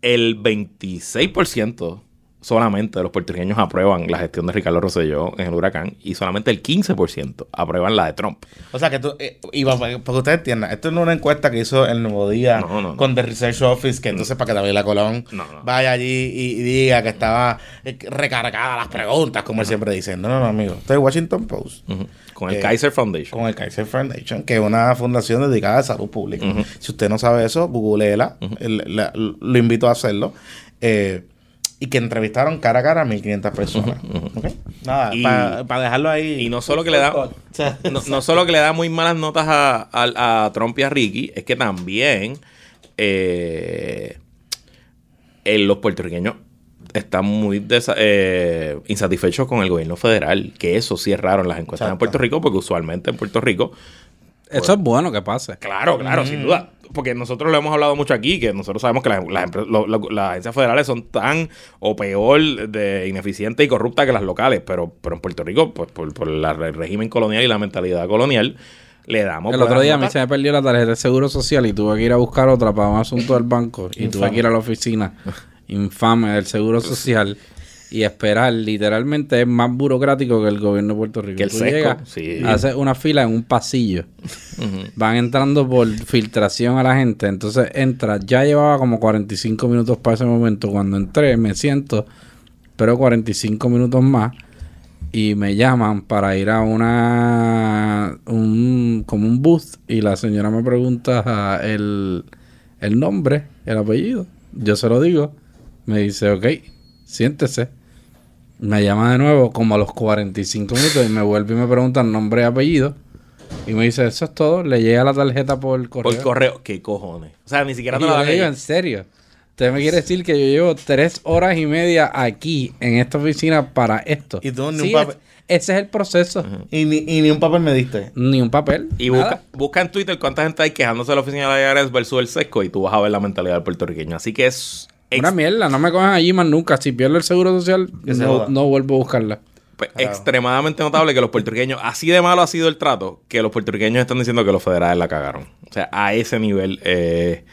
Speaker 4: el 26% solamente los puertorriqueños aprueban la gestión de Ricardo Rosselló en el huracán y solamente el 15% aprueban la de Trump.
Speaker 3: O sea que tú, eh, y para, que ustedes entiendan, esto no es una encuesta que hizo el Nuevo Día
Speaker 4: No, no, no.
Speaker 3: con The Research Office, que entonces para que David Colón
Speaker 4: No, no.
Speaker 3: vaya allí y, y diga que estaba eh, recargada las preguntas, como él siempre dice. No, no, no, amigo. Esto es Washington Post.
Speaker 4: Con el
Speaker 3: Eh,
Speaker 4: Kaiser Foundation.
Speaker 3: Con el Kaiser Foundation, que es una fundación dedicada a salud pública. Si usted no sabe eso, googleela. El- la- lo invito a hacerlo. Eh, y que entrevistaron cara a cara a 1500 personas. ¿Ok? Nada,
Speaker 4: Y-
Speaker 3: para dejarlo ahí.
Speaker 4: Y no solo que le da, (laughs)
Speaker 3: O sea,
Speaker 4: no, no solo que le da muy malas notas a, a- a Trump y a Ricky, es que también eh, eh, los puertorriqueños están muy desa- eh, insatisfechos con el gobierno federal, que eso sí es raro en las encuestas en. Puerto Rico, porque usualmente en Puerto Rico
Speaker 5: Eso es bueno que pase.
Speaker 4: Claro, claro, sin duda. Porque nosotros lo hemos hablado mucho aquí, que nosotros sabemos que las, las agencias federales son tan o peor de ineficientes y corruptas que las locales, pero, pero en Puerto Rico, pues por, por la- el régimen colonial y la mentalidad colonial, le damos...
Speaker 5: El otro día a mí se me perdió la tarjeta de seguro social y tuve que ir a buscar otra para un asunto del banco. Y tuve que ir a la oficina (laughs) infame del seguro social y esperar. Literalmente es más burocrático que el gobierno de Puerto Rico.
Speaker 4: Que el
Speaker 5: Tú llegas,
Speaker 4: sí.
Speaker 5: haces una fila en un pasillo. Van entrando por filtración a la gente. Entonces entra. Ya llevaba como 45 minutos para ese momento. Cuando entré, me siento. Pero 45 minutos más y me llaman para ir a una un como un booth y la señora me pregunta ah, el, el nombre, el apellido. Yo se lo digo. Me dice, ok, siéntese. Me llama de nuevo como a los 45 minutos y me vuelve y me pregunta el nombre y apellido. Y me dice, eso es todo. Le llega la tarjeta por correo.
Speaker 4: Por correo, ¿qué cojones? O sea, ni siquiera te
Speaker 5: yo
Speaker 4: la
Speaker 5: le digo, en serio. Usted me quiere decir que yo llevo tres horas y media aquí en esta oficina para esto.
Speaker 3: Y tú ni un papel-
Speaker 5: es- ese es el proceso.
Speaker 3: Y ni, y ni un papel me diste.
Speaker 5: Ni un papel.
Speaker 4: Y
Speaker 5: nada.
Speaker 4: busca, busca en Twitter cuánta gente hay quejándose de la oficina de la IRS versus el sesco y tú vas a ver la mentalidad del puertorriqueño. Así que es ex-
Speaker 5: Una mierda, no me cojan allí más nunca. Si pierdo el seguro social, no, no vuelvo a buscarla.
Speaker 4: pues, extremadamente notable que los puertorriqueños, así de malo ha sido el trato, que los puertorriqueños están diciendo que los federales la cagaron. O sea, a ese nivel eh,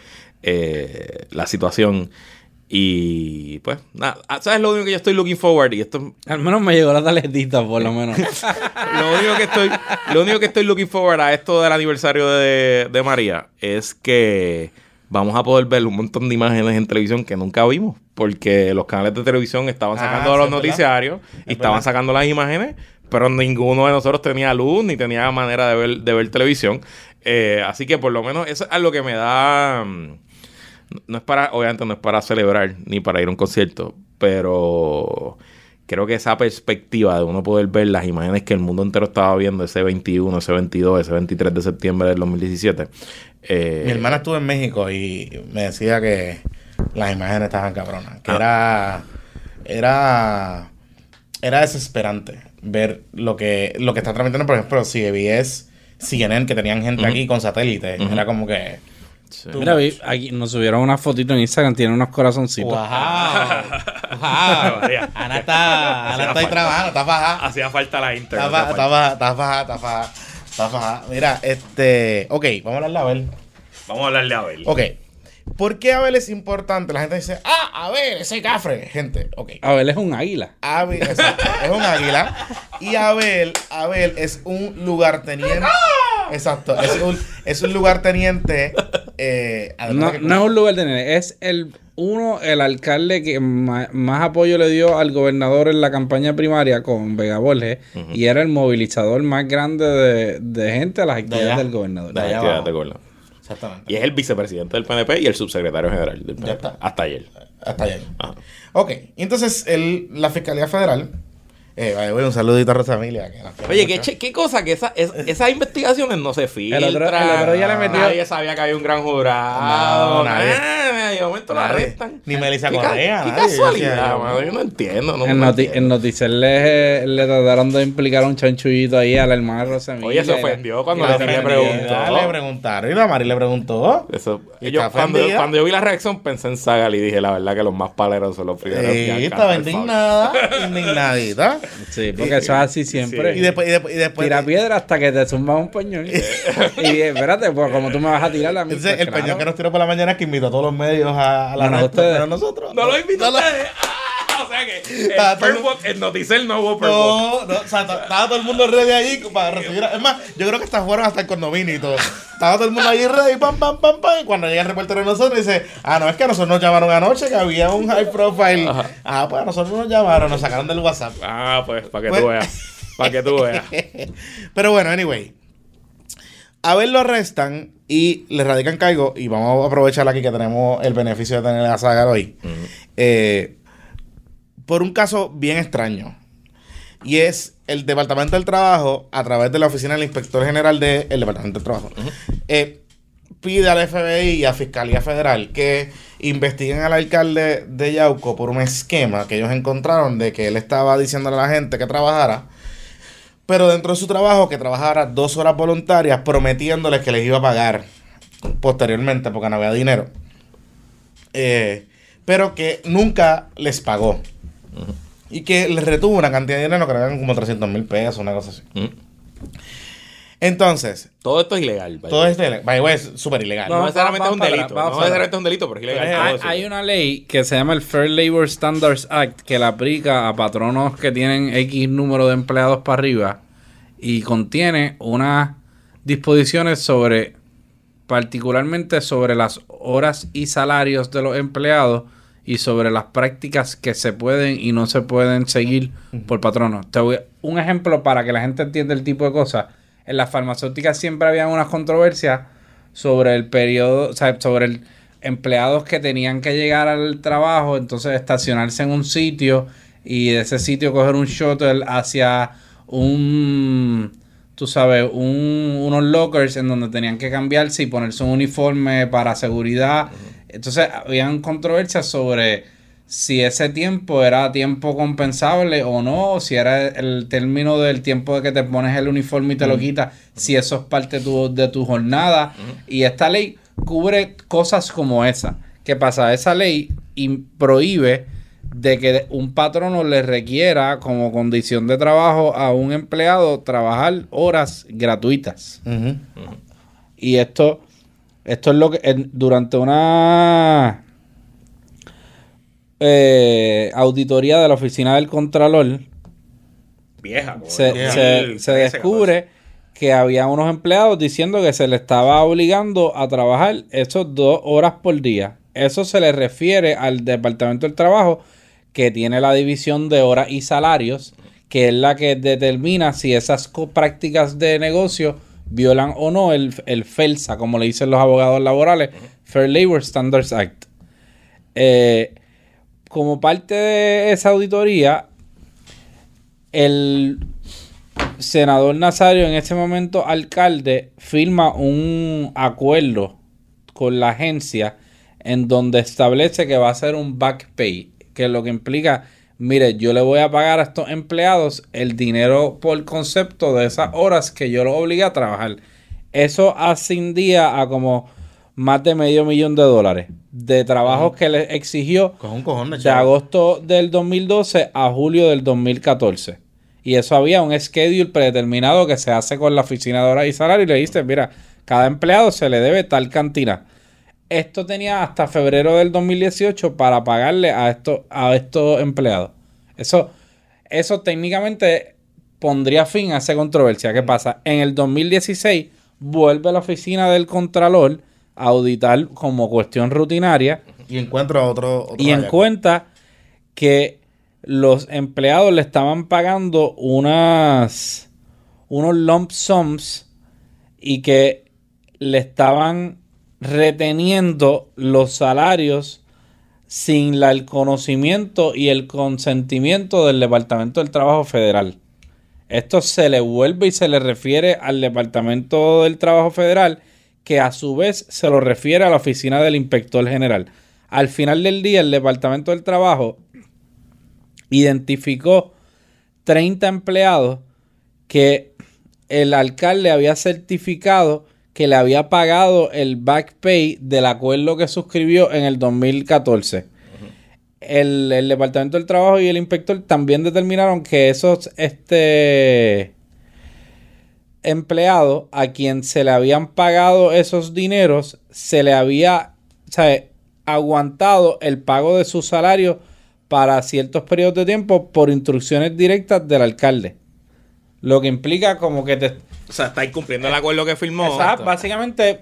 Speaker 4: eh, la situación. Y pues, nada, ah, ¿sabes lo único que yo estoy looking forward? Y esto
Speaker 5: Al menos me llegó la tarjetita, por lo menos. (laughs)
Speaker 4: lo único que estoy, lo único que estoy looking forward a esto del aniversario de, de María es que vamos a poder ver un montón de imágenes en televisión que nunca vimos. Porque los canales de televisión estaban
Speaker 3: Ah,
Speaker 4: sacando los
Speaker 3: es verdad.
Speaker 4: noticiarios y
Speaker 3: Es
Speaker 4: estaban
Speaker 3: verdad.
Speaker 4: sacando las imágenes, pero ninguno de nosotros tenía luz ni tenía manera de ver, de ver televisión. Eh, así que por lo menos eso es algo que me da. mm, No es para, obviamente no es para celebrar ni para ir a un concierto, pero creo que esa perspectiva de uno poder ver las imágenes que el mundo entero estaba viendo ese 21, ese 22, ese 23 de septiembre del 2017. eh,
Speaker 3: Mi hermana estuvo en México y me decía que las imágenes estaban cabronas. Que
Speaker 4: Ah.
Speaker 3: era era era desesperante ver lo que lo que está tramitando, por ejemplo, CBS, CNN, que tenían gente aquí con satélites. Era como que... tú-
Speaker 5: Mira, vi, aquí nos subieron una fotito en Instagram, tiene unos corazoncitos.
Speaker 3: ¡Wow! (laughs) ¡Wow! Ana está, Ana está ahí trabajando, está bajada.
Speaker 4: Hacía falta la Inter.
Speaker 3: Está baja, está baja, está baja, está baja, está baja. Mira, este... Ok, vamos a hablarle a Abel.
Speaker 4: Vamos a hablarle a Abel.
Speaker 3: Ok. ¿Por qué Abel es importante? La gente dice, ah, Abel, ese cafre. Gente, ok.
Speaker 5: Abel es un águila.
Speaker 3: Abel exacto, es un águila. Y Abel, Abel es un lugarteniente. Exacto, es un, es un lugarteniente. Eh,
Speaker 5: No,
Speaker 3: que-
Speaker 5: no es un lugar de nene, es el uno, el alcalde que más, apoyo le dio al gobernador en la campaña primaria con Vega Borges y era el movilizador más grande de, de gente a las actividades
Speaker 3: allá.
Speaker 5: del gobernador.
Speaker 3: De allá
Speaker 4: de Gorla.
Speaker 3: Exactamente.
Speaker 4: Y es el vicepresidente del PNP y el subsecretario general del PNP.
Speaker 3: está.
Speaker 4: Hasta ayer.
Speaker 3: Hasta allá.
Speaker 4: Ajá.
Speaker 3: Ok, entonces el, la Fiscalía Federal. Eh, un saludito a Rosa Emilia.
Speaker 4: Oye, qué, che- qué cosa que esa, es- esas investigaciones no se filtran.
Speaker 5: El otro- el otro día le metió-
Speaker 4: Nadie sabía que había un gran jurado.
Speaker 3: No, nadie.
Speaker 4: Ah, de momento
Speaker 3: Nadie.
Speaker 4: arrestan.
Speaker 3: Ni Melissa
Speaker 4: Qué
Speaker 3: Correa,
Speaker 4: Qué
Speaker 3: nadie.
Speaker 4: Casualidad, mano. Yo no entiendo. No,
Speaker 5: En,
Speaker 4: no
Speaker 5: noti en Noticel le, le trataron de implicar a un chanchullito ahí a la hermana Rosa Emilia.
Speaker 4: Oye, se
Speaker 5: la-
Speaker 4: ofendió cuando le,
Speaker 3: la
Speaker 4: le preguntó.
Speaker 3: Le preguntaron. Y la Mari le preguntó.
Speaker 4: Eso, Yo,
Speaker 3: está
Speaker 4: cuando,
Speaker 3: ofendida.
Speaker 4: cuando yo vi la reacción pensé en Sagal y dije, la verdad que los más paleros son los primeros.
Speaker 3: Sí, estaba indignada. (laughs) Indignadita.
Speaker 5: Sí, porque eso es así siempre.
Speaker 3: Y después, y después, y después
Speaker 5: Tira piedra hasta que te zumba un peñón. (laughs) y espérate, pues como tú me vas a tirar a mí.
Speaker 3: Entonces,
Speaker 5: pues,
Speaker 3: el
Speaker 5: claro.
Speaker 3: peñón que nos tiró por la mañana es que invitó a todos los medios a, a la
Speaker 5: Menos
Speaker 3: recta,
Speaker 5: ustedes.
Speaker 3: menos nosotros.
Speaker 4: No lo invitó
Speaker 3: No
Speaker 4: a ustedes. Ah, o sea que (laughs)
Speaker 3: Ah,
Speaker 4: el, Walk- el Noticel no hubo Walk.
Speaker 3: No, no, o sea, estaba todo el mundo ready ahí para recibir. Es más, yo creo que hasta fueron hasta el condominio y todo. Estaba todo el mundo ahí ready, pam, pam, pam, pam. Y cuando llega el reportero de nosotros, dice: Ah, no, es que a nosotros nos llamaron anoche que había un high profile. Ah, pues a nosotros nos llamaron, nos sacaron del WhatsApp.
Speaker 4: Ah, pues, para que
Speaker 3: Pues-
Speaker 4: tú veas. Para que tú veas. (laughs)
Speaker 3: Pero bueno, anyway. A ver lo arrestan y le radican cargo. Y vamos a aprovechar aquí que tenemos el beneficio de tener a Sagar hoy. Eh, por un caso bien extraño. Y es el Departamento del Trabajo, a través de la Oficina del Inspector General del Departamento del Trabajo, eh, pide al FBI y a Fiscalía Federal que investiguen al alcalde de Yauco por un esquema que ellos encontraron de que él estaba diciéndole a la gente que trabajara, pero dentro de su trabajo que trabajara dos horas voluntarias prometiéndoles que les iba a pagar posteriormente porque no había dinero. Eh, pero que nunca les pagó. Y que les retuvo una cantidad de dinero que eran como 300 mil pesos, una cosa así.
Speaker 4: Mm.
Speaker 3: Entonces,
Speaker 4: Todo esto es ilegal. by
Speaker 3: todo by the way, es súper ilegal.
Speaker 4: No,
Speaker 5: No,
Speaker 4: necesariamente es un delito. no necesariamente es un delito, pero es ilegal.
Speaker 5: Hay,
Speaker 4: eso.
Speaker 5: hay una ley que se llama el Fair Labor Standards Act que la aplica a patronos que tienen X número de empleados para arriba y contiene unas disposiciones sobre, particularmente sobre las horas y salarios de los empleados y sobre las prácticas que se pueden y no se pueden seguir por patronos. Te voy- un ejemplo para que la gente entienda el tipo de cosas. En las farmacéuticas siempre había unas controversias sobre el periodo, o sea, sobre el empleados que tenían que llegar al trabajo, entonces estacionarse en un sitio y de ese sitio coger un shuttle hacia un, tú sabes, un, unos lockers en donde tenían que cambiarse y ponerse un uniforme para seguridad. Entonces, habían controversias sobre si ese tiempo era tiempo compensable o no, si era el término del tiempo de que te pones el uniforme y te lo quitas, si eso es parte tu- de tu jornada. Y esta ley cubre cosas como esa. ¿Qué pasa? Esa ley prohíbe de que un patrono le requiera como condición de trabajo a un empleado trabajar horas gratuitas. Y esto, esto es lo que en- durante una eh, auditoría de la oficina del Contralor
Speaker 4: Vieja. por
Speaker 5: se, se-
Speaker 4: 2013,
Speaker 5: se descubre que había unos empleados diciendo que se le estaba obligando a trabajar esos dos horas por día. Eso se le refiere al Departamento del Trabajo que tiene la división de horas y salarios, que es la que determina si esas prácticas de negocio violan o no el, el FELSA, como le dicen los abogados laborales, Fair Labor Standards Act. Eh, como parte de esa auditoría, el senador Nazario, en ese momento alcalde, firma un acuerdo con la agencia en donde establece que va a ser un back pay, que lo que implica mire, yo le voy a pagar a estos empleados el dinero por concepto de esas horas que yo los obligué a trabajar. Eso ascendía a como más de medio millón de dólares de trabajos que les exigió
Speaker 3: cojón de
Speaker 5: agosto del 2012 a julio del 2014. Y eso había un schedule predeterminado que se hace con la oficina de horas y salario y le dice, mira, cada empleado se le debe tal cantidad. Esto tenía hasta febrero del 2018 para pagarle a estos, a estos empleados. Eso, eso técnicamente pondría fin a esa controversia. ¿Qué pasa? En el 2016 vuelve la oficina del Contralor a auditar como cuestión rutinaria
Speaker 3: Y encuentro a otro. otro
Speaker 5: y en
Speaker 3: hallazgo.
Speaker 5: cuenta que los empleados le estaban pagando unas unos lump sums y que le estaban reteniendo los salarios sin la- el conocimiento y el consentimiento del Departamento del Trabajo Federal. Esto se le vuelve y se le refiere al Departamento del Trabajo Federal, que a su vez se lo refiere a la oficina del Inspector General. Al final del día, el Departamento del Trabajo identificó 30 empleados que el alcalde había certificado que le había pagado el back pay del acuerdo que suscribió en el 2014. El, el Departamento del Trabajo y el inspector también determinaron que esos este, empleados a quien se le habían pagado esos dineros se le había aguantado el pago de su salario para ciertos periodos de tiempo por instrucciones directas del alcalde. Lo que implica como que te,
Speaker 4: O sea, está incumpliendo el acuerdo que firmó.
Speaker 5: Está básicamente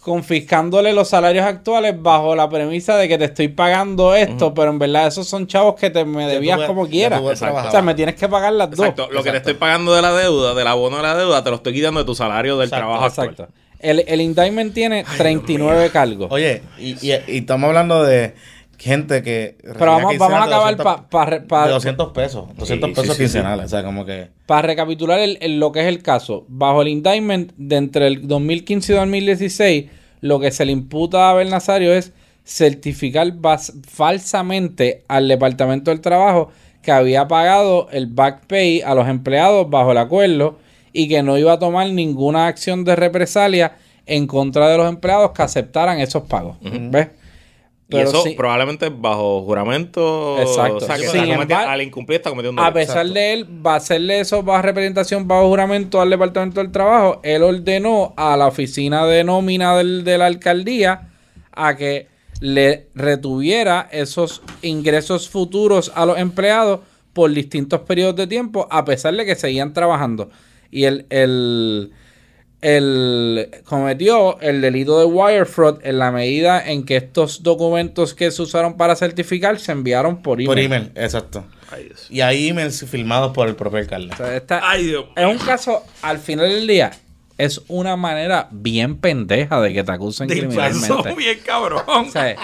Speaker 5: confiscándole los salarios actuales bajo la premisa de que te estoy pagando esto, pero en verdad esos son chavos que te me debías
Speaker 3: tú
Speaker 5: como quieras. O sea, me tienes que pagar las dos.
Speaker 4: Exacto. Lo que te estoy pagando de la deuda, del abono de la deuda, te lo estoy quitando de tu salario del
Speaker 3: Exacto,
Speaker 4: trabajo actual.
Speaker 5: Exacto. El, el indictment tiene 39 cargos.
Speaker 3: Oye, y, y- y estamos hablando de gente que.
Speaker 5: Pero vamos, vamos a acabar para
Speaker 3: de 200 pesos. 200
Speaker 4: Sí,
Speaker 3: pesos
Speaker 4: sí, sí,
Speaker 3: quincenales. O sea, como que.
Speaker 5: Para recapitular el- el- lo que es el caso, bajo el indictment de entre el 2015 y 2016, lo que se le imputa a Abel Nazario es certificar bas- falsamente al Departamento del Trabajo que había pagado el back pay a los empleados bajo el acuerdo y que no iba a tomar ninguna acción de represalia en contra de los empleados que aceptaran esos pagos. ¿Ves?
Speaker 4: Y eso
Speaker 5: sí-
Speaker 4: probablemente bajo juramento.
Speaker 5: Exacto.
Speaker 4: O sea, que está al incumplir está cometiendo un
Speaker 5: A pesar de él, va a hacerle eso bajo representación, bajo juramento al Departamento del Trabajo. Él ordenó a la oficina de nómina del- de la alcaldía a que le retuviera esos ingresos futuros a los empleados por distintos periodos de tiempo, a pesar de que seguían trabajando. Y el, el, él cometió el delito de wire fraud en la medida en que estos documentos que se usaron para certificar se enviaron por email.
Speaker 3: Por email, exacto.
Speaker 4: Ay, Dios.
Speaker 3: Y hay emails firmados por el propio alcalde.
Speaker 5: O sea, esta-
Speaker 4: Ay, Dios.
Speaker 5: es un caso, al final del día, es una manera bien pendeja de que te acusen
Speaker 4: Del
Speaker 5: criminalmente.
Speaker 4: bien cabrón.
Speaker 5: O sea,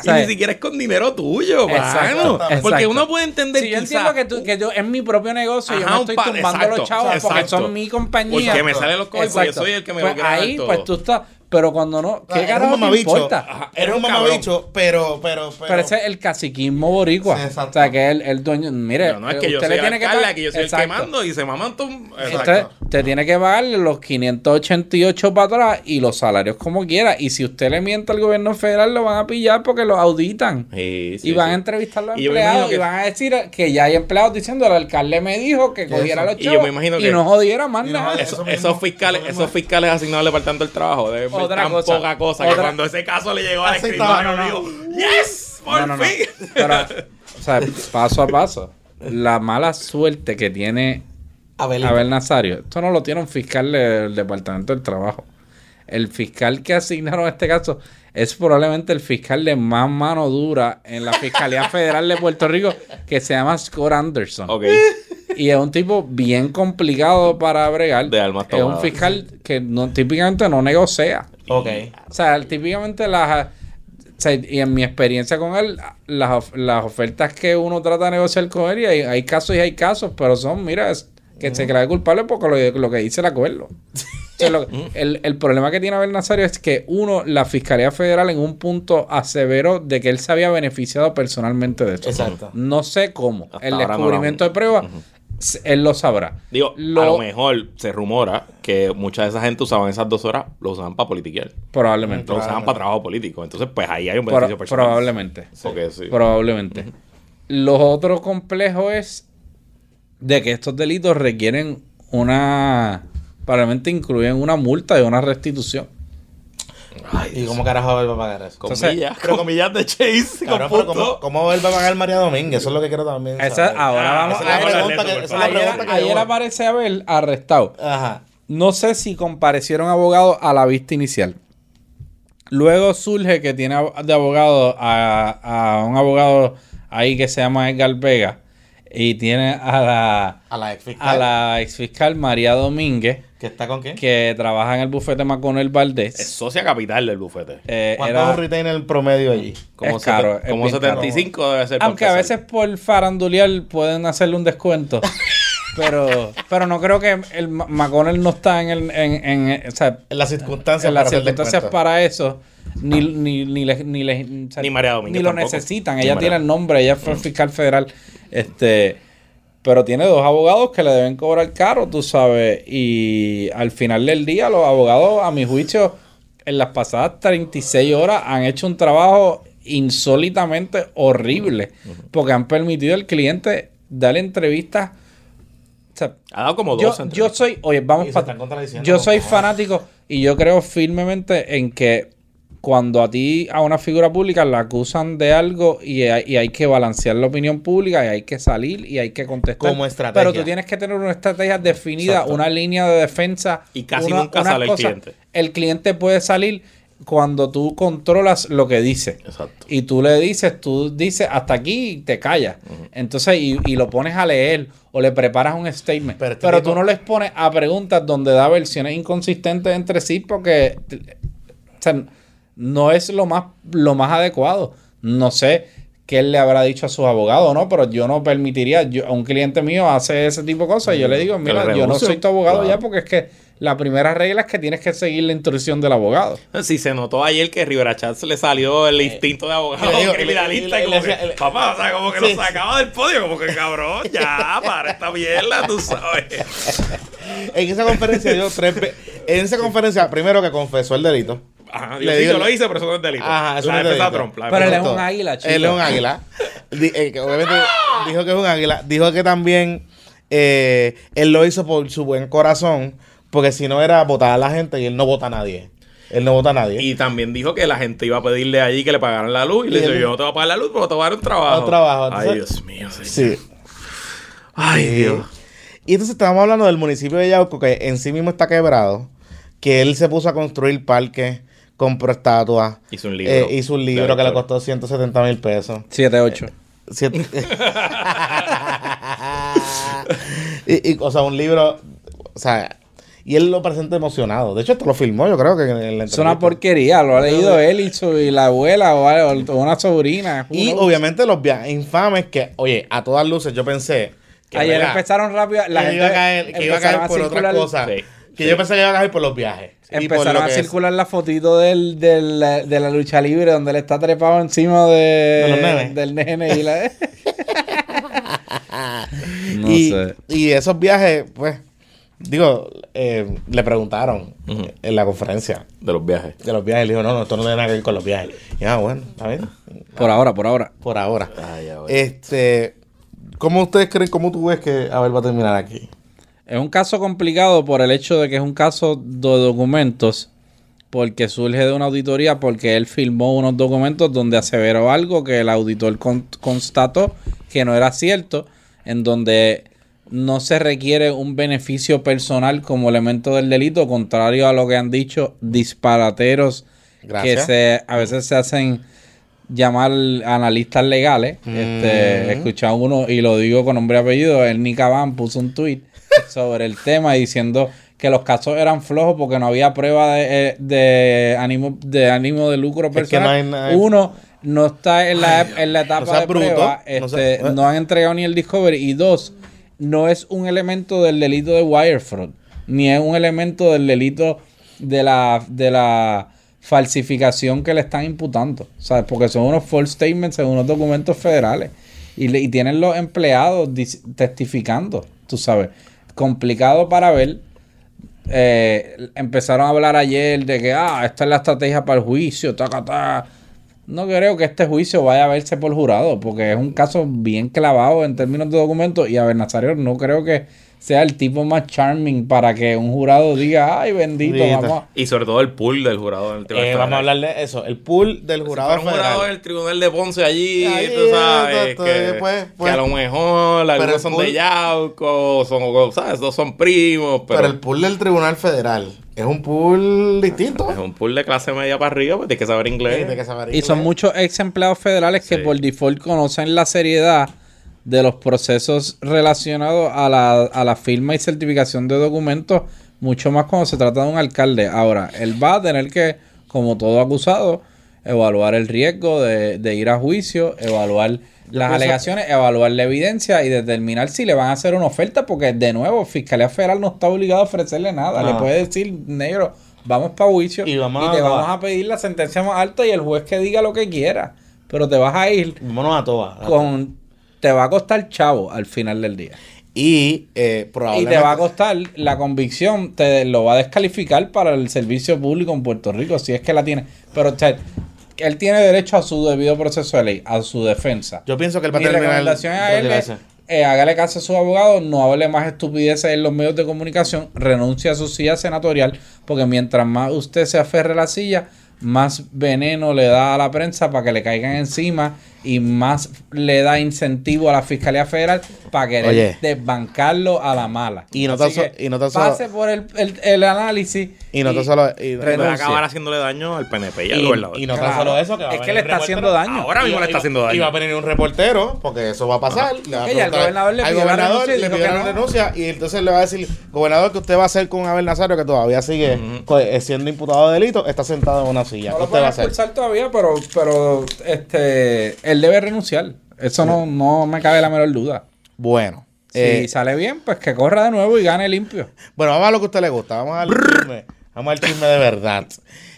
Speaker 4: y
Speaker 5: sea,
Speaker 4: ni siquiera es con dinero tuyo,
Speaker 5: Exacto.
Speaker 4: Porque uno puede entender
Speaker 5: si yo entiendo que, tú- que yo es mi propio negocio, yo
Speaker 4: Ajá,
Speaker 5: no
Speaker 4: un
Speaker 5: estoy tumbando a
Speaker 4: exacto,
Speaker 5: los chavos porque son mi compañía.
Speaker 4: Porque me salen los yo
Speaker 5: Exacto.
Speaker 4: soy el que me
Speaker 5: Pues
Speaker 4: lo
Speaker 5: Ahí,
Speaker 4: todo.
Speaker 5: pues tú estás, pero cuando no, ¿qué
Speaker 3: eres un mamabicho.
Speaker 5: importa?
Speaker 3: Ajá,
Speaker 4: Eres
Speaker 3: Eres un mamabicho, pero, pero, pero.
Speaker 5: Pero ese es el caciquismo boricua.
Speaker 3: Sí, exacto.
Speaker 5: o sea, que el, el dueño, mire,
Speaker 4: No, no, es que yo
Speaker 5: usted
Speaker 4: soy
Speaker 5: le tiene que pagar-
Speaker 4: que yo soy el que
Speaker 5: Exacto.
Speaker 4: mando y se maman tú. Exacto.
Speaker 5: te tiene que pagarle los 588 para atrás y los salarios como quiera. Y si usted le miente al gobierno federal, lo van a pillar porque lo auditan.
Speaker 4: Sí, sí,
Speaker 5: y van
Speaker 4: sí.
Speaker 5: a entrevistar a los
Speaker 4: Y yo
Speaker 5: empleados y van a decir que ya hay empleados diciendo el alcalde me dijo que cogiera los
Speaker 4: Y yo
Speaker 5: chavos
Speaker 4: me imagino
Speaker 5: y
Speaker 4: que-
Speaker 5: no jodiera más nada.
Speaker 4: esos fiscales, esos fiscales asignados al departamento del trabajo deben ver
Speaker 5: Otra
Speaker 4: tan
Speaker 5: cosa,
Speaker 4: poca cosa que
Speaker 5: otra-
Speaker 4: cuando ese caso le llegó al
Speaker 3: Así
Speaker 4: escritorio
Speaker 3: está,
Speaker 4: digo, ¡Yes! ¡Por
Speaker 5: No, no, no.
Speaker 4: fin!
Speaker 5: Pero, o sea, (laughs) paso a paso. La mala suerte que tiene
Speaker 3: Abelito.
Speaker 5: Abel Nazario. Esto no lo tiene un fiscal del Departamento del Trabajo. El fiscal que asignaron este caso es probablemente el fiscal de más mano dura en la Fiscalía (laughs) Federal de Puerto Rico, que se llama Scott Anderson.
Speaker 4: ok.
Speaker 5: Y es un tipo bien complicado para bregar.
Speaker 4: De almas
Speaker 5: es un fiscal que no, típicamente no negocia.
Speaker 3: Ok.
Speaker 5: O sea, típicamente las... o sea, y en mi experiencia con él, las, las ofertas que uno trata de negociar con él, y hay, hay casos y hay casos, pero son, mira, es- que se cree culpable porque lo, lo que dice el acuerdo. (laughs) O sea, lo- el, el problema que tiene Abel Nazario es que, uno, la Fiscalía Federal en un punto aseveró de que él se había beneficiado personalmente de esto.
Speaker 3: Exacto.
Speaker 5: No sé cómo.
Speaker 4: Hasta
Speaker 5: el
Speaker 4: ahora no lo
Speaker 5: descubrimiento de pruebas, él lo sabrá.
Speaker 4: Digo,
Speaker 5: Lo-
Speaker 4: a lo mejor se rumora que mucha de esa gente usaban esas dos horas, lo usaban para politiquear.
Speaker 5: Probablemente.
Speaker 4: Lo usaban para trabajo político. Entonces, pues ahí hay un
Speaker 5: Pro-
Speaker 4: beneficio personal.
Speaker 5: probablemente.
Speaker 4: Porque sí.
Speaker 5: Probablemente. Lo otro complejo es de que estos delitos requieren una. Probablemente incluyen una multa y una restitución.
Speaker 3: ¿Y cómo carajo va a pagar eso?
Speaker 4: Comillas,
Speaker 5: Entonces,
Speaker 3: pero-
Speaker 4: comillas de Chase. Con punto.
Speaker 3: ¿cómo, ¿cómo va a pagar María Domínguez? Eso es lo que quiero también
Speaker 5: Esa- ahora
Speaker 4: Ah,
Speaker 5: vamos
Speaker 3: esa
Speaker 5: a
Speaker 3: es la pregunta que- la
Speaker 5: Ayer,
Speaker 3: que
Speaker 5: ayer aparece Abel arrestado.
Speaker 3: Ajá.
Speaker 5: No sé si comparecieron abogados a la vista inicial. Luego surge que tiene de abogado a, a un abogado ahí que se llama Edgar Vega y tiene a la,
Speaker 3: A la ex fiscal.
Speaker 5: a la ex fiscal María Domínguez
Speaker 3: ¿Que está con quién?
Speaker 5: que trabaja en el bufete Maconel Valdés.
Speaker 4: Es socia capital del bufete.
Speaker 5: Eh,
Speaker 3: ¿Cuánto
Speaker 5: era-
Speaker 3: es un retainer el promedio allí?
Speaker 4: Como,
Speaker 5: es caro,
Speaker 4: sete-
Speaker 5: es
Speaker 4: como
Speaker 5: bien caro.
Speaker 4: 75 debe ser.
Speaker 5: aunque a veces por farandulear pueden hacerle un descuento. (laughs) pero, pero no creo que el McConnell no está en el, en, en- o sea,
Speaker 3: En las circunstancias
Speaker 5: en las
Speaker 3: para
Speaker 5: circunstancias para eso ni ni ni le- ni, le- o sea,
Speaker 4: Ni María
Speaker 5: ni lo
Speaker 4: tampoco.
Speaker 5: necesitan
Speaker 4: Ni
Speaker 5: ella
Speaker 4: María.
Speaker 5: tiene el nombre ella fue fiscal federal este pero tiene dos abogados que le deben cobrar caro tú sabes y al final del día los abogados a mi juicio en las pasadas 36 horas han hecho un trabajo insólitamente horrible porque han permitido al cliente darle entrevistas. O sea,
Speaker 4: Ha dado como
Speaker 5: yo,
Speaker 4: dos
Speaker 5: yo
Speaker 4: entrevistas.
Speaker 5: soy, oye, vamos
Speaker 3: Y se
Speaker 5: pa-
Speaker 3: están contradiciendo
Speaker 5: Yo soy fanático y yo creo firmemente en que cuando a ti, a una figura pública, la acusan de algo y hay, y hay que balancear la opinión pública y hay que salir y hay que contestar.
Speaker 3: Como estrategia.
Speaker 5: Pero tú tienes que tener una estrategia definida,
Speaker 3: Exacto.
Speaker 5: una línea de defensa.
Speaker 4: Y casi
Speaker 5: una-
Speaker 4: nunca sale el cliente.
Speaker 5: El cliente puede salir cuando tú controlas lo que dice.
Speaker 4: Exacto.
Speaker 5: Y tú le dices, tú dices hasta aquí y te callas. Entonces, y, y lo pones a leer o le preparas un statement.
Speaker 3: Pero
Speaker 5: Pero,
Speaker 3: este
Speaker 5: tú no les pones a preguntas donde da versiones inconsistentes entre sí porque o sea, no es lo más, lo más adecuado. No sé qué él le habrá dicho a sus abogados, ¿no? Pero yo no permitiría, yo, a un cliente mío hace ese tipo de cosas y yo le digo,
Speaker 4: Que
Speaker 5: mira, yo no soy tu abogado
Speaker 4: Claro.
Speaker 5: ya porque es que la primera regla es que tienes que seguir la instrucción del abogado.
Speaker 4: Si se notó ayer que Rivera Chats le salió el instinto de abogado
Speaker 3: digo-
Speaker 4: criminalista
Speaker 3: y
Speaker 4: como que, papá, o sea, como que
Speaker 3: Sí.
Speaker 4: lo sacaba del podio, como que cabrón, ya, para esta mierda, tú sabes. (laughs)
Speaker 3: En esa conferencia dio tres En esa conferencia, primero que confesó el delito.
Speaker 4: Ajá,
Speaker 3: Le
Speaker 4: sí,
Speaker 3: digo-
Speaker 4: yo lo hice, pero eso no es delito.
Speaker 3: Ajá, eso
Speaker 4: la
Speaker 3: no es delito.
Speaker 4: Trump. la
Speaker 5: Pero él es un águila, chico.
Speaker 3: Él es un águila. (laughs) Eh, que obviamente dijo que es un águila. Dijo que también eh, él lo hizo por su buen corazón. Porque si no era votar a la gente y él no vota a nadie. Él no vota a nadie.
Speaker 4: Y también dijo que la gente iba a pedirle allí que le pagaran la luz. Y, le dijo, yo no te voy a pagar la luz, pero te voy a dar un trabajo.
Speaker 3: Un trabajo,
Speaker 4: Ay, Dios mío, señor.
Speaker 3: sí.
Speaker 4: Ay,
Speaker 3: Sí.
Speaker 4: Dios.
Speaker 3: Y entonces estábamos hablando del municipio de Yauco, que en sí mismo está quebrado, que él se puso a construir parques, compró estatuas,
Speaker 4: Hizo un libro.
Speaker 3: eh, hizo un libro que le costó 170 mil pesos.
Speaker 5: 7-8.
Speaker 3: Siete- (laughs) y, y, o sea, un libro, o sea, y él lo presenta emocionado. De hecho, esto lo filmó, yo creo que en la
Speaker 5: Es una porquería, lo ha leído él y, su, y la abuela o, algo, o una sobrina.
Speaker 3: Y
Speaker 5: knows.
Speaker 3: obviamente los viajes infames que, oye, a todas luces yo pensé que
Speaker 5: Ayer
Speaker 3: ¿verdad?
Speaker 5: empezaron rápido, la
Speaker 3: que
Speaker 5: gente
Speaker 3: iba a caer, que iba a caer por cosas.
Speaker 4: Sí,
Speaker 3: Que
Speaker 4: sí.
Speaker 3: yo pensé que iba a caer por los viajes.
Speaker 5: Empezaron a
Speaker 3: que
Speaker 5: circular la fotito del, del, de la lucha libre donde él está trepado encima de,
Speaker 3: De los nenes.
Speaker 5: del nene y la... (laughs) (laughs) no
Speaker 3: y,
Speaker 5: sé.
Speaker 3: y esos viajes, pues, digo, eh, le preguntaron en la conferencia
Speaker 4: De los viajes.
Speaker 3: de los viajes. Le dijo, no, no, esto no tiene nada que ver con los viajes. Y ah, bueno, está bien.
Speaker 5: Por ahora, por ahora.
Speaker 3: Por ahora.
Speaker 4: Ay, ya, bueno.
Speaker 3: Este, ¿cómo ustedes creen, cómo tú ves que Abel va a terminar aquí?
Speaker 5: Es un caso complicado por el hecho de que es un caso de documentos, porque surge de una auditoría, porque él firmó unos documentos donde aseveró algo que el auditor con- constató que no era cierto, en donde no se requiere un beneficio personal como elemento del delito, contrario a lo que han dicho disparateros
Speaker 3: Gracias.
Speaker 5: que se, a veces se hacen llamar analistas legales. Este, escuché a uno, y lo digo con nombre y apellido, el Nicabán puso un tweet sobre el tema diciendo que los casos eran flojos porque no había prueba de, eh, de ánimo de ánimo de lucro
Speaker 3: que no hay
Speaker 5: personal. Uno, no está en la, en la etapa
Speaker 3: no
Speaker 5: de
Speaker 3: bruto,
Speaker 5: prueba,
Speaker 3: no
Speaker 5: este,
Speaker 3: seas-
Speaker 5: no han entregado ni el discovery. Y dos, no es un elemento del delito de wire fraud. ni es un elemento del delito de la, de la falsificación que le están imputando. ¿Sabes? Porque son unos false statements en unos documentos federales. Y, le- y tienen los empleados testificando, tú sabes. Complicado para ver. Eh, empezaron a hablar ayer de que, ah, esta es la estrategia para el juicio, taca, ta. No creo que este juicio vaya a verse por jurado, porque es un caso bien clavado en términos de documentos y a Nazario no creo que sea el tipo más charming para que un jurado diga, ay, bendito,
Speaker 3: Bendito.
Speaker 5: vamos a...
Speaker 4: Y sobre todo el pool del jurado en el Tribunal
Speaker 3: Eh, vamos a hablar de eso. El pool del
Speaker 4: Si
Speaker 3: jurado
Speaker 4: fuera un
Speaker 3: federal.
Speaker 4: jurado del tribunal de Ponce allí,
Speaker 3: Ahí,
Speaker 4: tú sabes, que,
Speaker 3: pues,
Speaker 4: que
Speaker 3: pues.
Speaker 4: a lo mejor algunos son
Speaker 3: pool-
Speaker 4: de Yauco, son, ¿sabes? Dos son primos, pero,
Speaker 3: pero el pool del tribunal federal es un pool distinto.
Speaker 4: es un pool de clase media para arriba, pues tienes que saber inglés.
Speaker 3: Tiene que saber
Speaker 5: Y son muchos ex empleados federales que por default conocen la seriedad de los procesos relacionados a la, a la firma y certificación de documentos, mucho más cuando se trata de un alcalde. Ahora, él va a tener que, como todo acusado, evaluar el riesgo de, de ir a juicio, evaluar las alegaciones, evaluar la evidencia y determinar si le van a hacer una oferta, porque de nuevo, Fiscalía Federal no está obligado a ofrecerle nada. Le
Speaker 3: No.
Speaker 5: puede decir, negro, vamos para juicio
Speaker 3: Y
Speaker 5: y,
Speaker 3: vamos
Speaker 5: te
Speaker 3: a-
Speaker 5: vamos a pedir la sentencia más alta y el juez que diga lo que quiera. Pero te vas a ir
Speaker 3: Vámonos a todas.
Speaker 5: con... Te va a costar chavo al final del día.
Speaker 3: Y eh,
Speaker 5: Y
Speaker 3: probablemente.
Speaker 5: te va a costar la convicción, te lo va a descalificar para el servicio público en Puerto Rico, si es que la tiene. Pero sea, él tiene derecho a su debido proceso de ley, a su defensa.
Speaker 3: Yo pienso que va a
Speaker 5: Mi recomendación a él es, eh, hágale caso a su abogado, no hable más estupideces en los medios de comunicación, renuncie a su silla senatorial, porque mientras más usted se aferre a la silla, más veneno le da a la prensa para que le caigan encima y más le da incentivo a la Fiscalía Federal para querer
Speaker 3: Oye.
Speaker 5: desbancarlo a la mala.
Speaker 3: Y no
Speaker 5: Así
Speaker 3: tan so-
Speaker 5: que
Speaker 3: y no tan solo-
Speaker 5: pase por el, el- el análisis
Speaker 3: Y no tan solo. y-
Speaker 5: renuncie.
Speaker 4: acabar haciéndole daño al PNP y al gobernador.
Speaker 3: y no tan
Speaker 5: Claro.
Speaker 3: solo eso, que va a
Speaker 5: Es que le está haciendo daño.
Speaker 4: Ahora mismo
Speaker 3: Y-
Speaker 4: le está
Speaker 3: y-
Speaker 4: haciendo daño.
Speaker 3: Y va a venir un reportero, porque eso va a pasar. le va a
Speaker 5: Ok, ya el
Speaker 3: preguntar-
Speaker 5: gobernador le
Speaker 3: al
Speaker 5: pidió la
Speaker 3: gobernador
Speaker 5: renuncia y
Speaker 3: le
Speaker 5: dijo
Speaker 3: pidió
Speaker 5: que
Speaker 3: la
Speaker 5: no.
Speaker 3: renuncia y entonces le va a decir, gobernador, ¿qué usted va a hacer con Abel Nazario, que todavía sigue eh, siendo imputado de delito? Está sentado en una silla.
Speaker 5: No
Speaker 3: ¿Qué
Speaker 5: lo
Speaker 3: usted va a hacer?
Speaker 5: expulsar todavía, pero, pero este, él debe renunciar. Eso no, no me cabe la menor duda.
Speaker 3: Bueno.
Speaker 5: Si
Speaker 3: eh,
Speaker 5: sale bien, pues que corra de nuevo y gane limpio.
Speaker 3: Bueno, vamos a lo que a usted le gusta. Vamos al chisme. Vamos al chisme de verdad.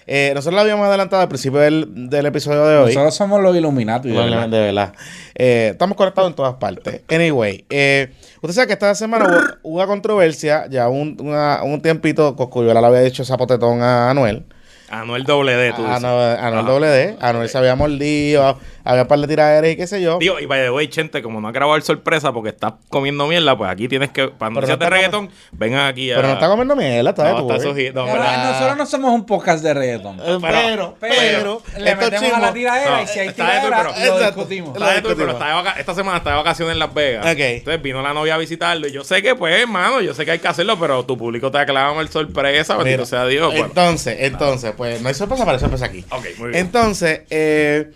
Speaker 3: Eh, nosotros lo habíamos adelantado al principio del, del episodio de hoy.
Speaker 5: Nosotros somos los Illuminati. de verdad.
Speaker 3: de verdad. Eh, estamos conectados en todas partes. Anyway, eh, usted sabe que esta semana hubo, hubo una controversia, ya un, una- un tiempito, Coscuyuela le había dicho zapotetón a Anuel.
Speaker 4: Anuel doble D, tú dices.
Speaker 3: Anuel, Anuel
Speaker 4: Ajá.
Speaker 3: doble D. Anuel se había mordido, había un par de tiraderas y qué sé yo.
Speaker 4: Digo, y by the way, Chente, como no has grabado el sorpresa porque estás comiendo mierda, pues aquí tienes que, para
Speaker 3: Pero no
Speaker 4: de
Speaker 3: está
Speaker 4: reggaetón, vengan aquí a...
Speaker 3: pero no está comiendo mierda, está de
Speaker 4: No,
Speaker 3: tu,
Speaker 4: está no,
Speaker 5: Pero nosotros no somos un podcast de reggaeton.
Speaker 3: Eh, Pero, pero,
Speaker 5: Pero, le metemos a la tiradera
Speaker 4: No,
Speaker 5: y si hay
Speaker 4: está de tu,
Speaker 5: tiradera,
Speaker 4: pero-
Speaker 5: lo discutimos.
Speaker 4: Está de
Speaker 3: discutimos.
Speaker 4: pero está de vaca- esta semana está de vacaciones en Las Vegas.
Speaker 3: Ok.
Speaker 4: Entonces vino la novia a visitarlo. Y yo sé que, pues, hermano, yo sé que hay que hacerlo, pero tu público te aclama el sorpresa, bendito
Speaker 3: Mira,
Speaker 4: sea Dios. Bueno,
Speaker 3: Entonces, entonces, pues no hay sorpresa, pero hay sorpresa aquí.
Speaker 4: Ok, muy bien.
Speaker 3: Entonces, eh,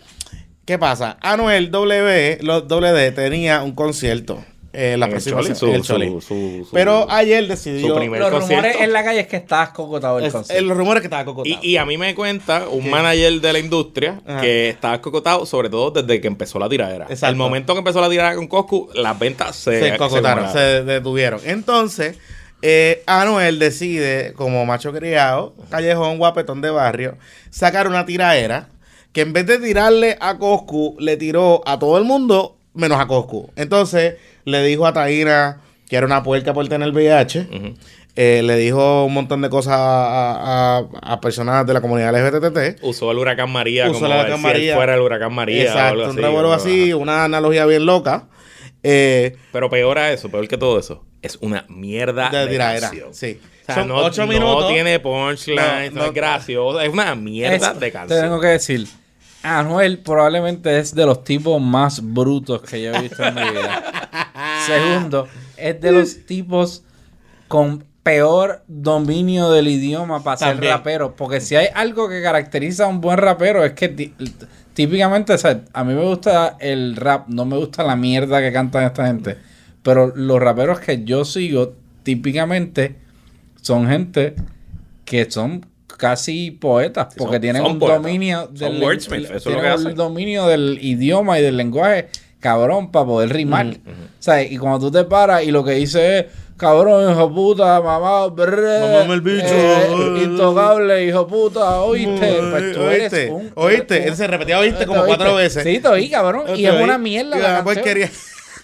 Speaker 3: ¿qué pasa? Anuel W, lo- WD tenía un concierto. Eh, la
Speaker 4: En el Choli, su-
Speaker 3: el
Speaker 4: su-
Speaker 3: Choli.
Speaker 4: su- su-
Speaker 3: Pero ayer decidió.
Speaker 4: su primer
Speaker 5: Los
Speaker 4: concierto.
Speaker 5: rumores en la calle es que estás cocotado el
Speaker 3: es-
Speaker 5: concierto.
Speaker 3: eh, los rumores que estaba cocotado.
Speaker 4: Y, y a mí me cuenta un manager de la industria
Speaker 3: Ajá.
Speaker 4: que estaba cocotado, sobre todo desde que empezó la tiradera.
Speaker 3: Exacto.
Speaker 4: El momento que empezó la tiradera con Coscu, las ventas se,
Speaker 3: se cocotaron,
Speaker 4: se
Speaker 3: se detuvieron. Entonces, eh, Anuel decide, como macho criado, callejón, guapetón de barrio, sacar una tiraera que en vez de tirarle a Coscu, le tiró a todo el mundo menos a Coscu. Entonces, le dijo a Taina que era una puerca por tener VIH. Eh, le dijo un montón de cosas a, a- a personas de la comunidad LGBT.
Speaker 4: Usó el huracán María
Speaker 3: Usó
Speaker 4: como
Speaker 3: el huracán
Speaker 4: si él
Speaker 3: María.
Speaker 4: fuera el huracán María. o
Speaker 3: Exacto,
Speaker 4: algo
Speaker 3: un
Speaker 4: así,
Speaker 3: revuelo una analogía bien loca. Eh,
Speaker 4: Pero peor a eso, peor que todo eso, es una mierda
Speaker 3: de
Speaker 4: de,
Speaker 3: tiradera. Sí.
Speaker 4: O sea,
Speaker 3: Son
Speaker 4: no,
Speaker 3: ocho
Speaker 4: no
Speaker 3: minutos.
Speaker 4: tiene punchline,
Speaker 3: No,
Speaker 4: no,
Speaker 3: no.
Speaker 4: es gracioso, es una mierda
Speaker 5: Es-
Speaker 4: de
Speaker 5: Te
Speaker 4: canción.
Speaker 5: tengo que decir, Anuel probablemente es de los tipos más brutos que yo he visto en mi vida. (laughs) Segundo, es de los tipos con peor dominio del idioma para ser rapero. Porque si hay algo que caracteriza a un buen rapero es que tí- típicamente, o sea, a mí me gusta el rap, no me gusta la mierda que cantan esta gente. Pero los raperos que yo sigo, típicamente, son gente que son casi poetas,
Speaker 4: Sí,
Speaker 5: porque
Speaker 4: son-
Speaker 5: tienen
Speaker 4: son
Speaker 5: un
Speaker 4: poetas.
Speaker 5: dominio del
Speaker 4: wordsmith, eso es lo
Speaker 5: tienen
Speaker 4: que
Speaker 5: un
Speaker 4: hacen.
Speaker 5: dominio del idioma y del lenguaje cabrón para poder rimar. Sea, y cuando tú te paras y lo que dice es cabrón, hijo puta, mamá, brr,
Speaker 3: Mamame el bicho.
Speaker 5: eh, intocable, hijo puta, oíste. Pues tú eres
Speaker 3: ¿Oíste?
Speaker 5: un.
Speaker 3: ¿Oíste? Él se repetía oíste
Speaker 5: ¿Te
Speaker 3: como
Speaker 5: oíste?
Speaker 3: cuatro veces.
Speaker 5: Sí, te oí, cabrón. Y es una mierda la
Speaker 3: una
Speaker 5: canción.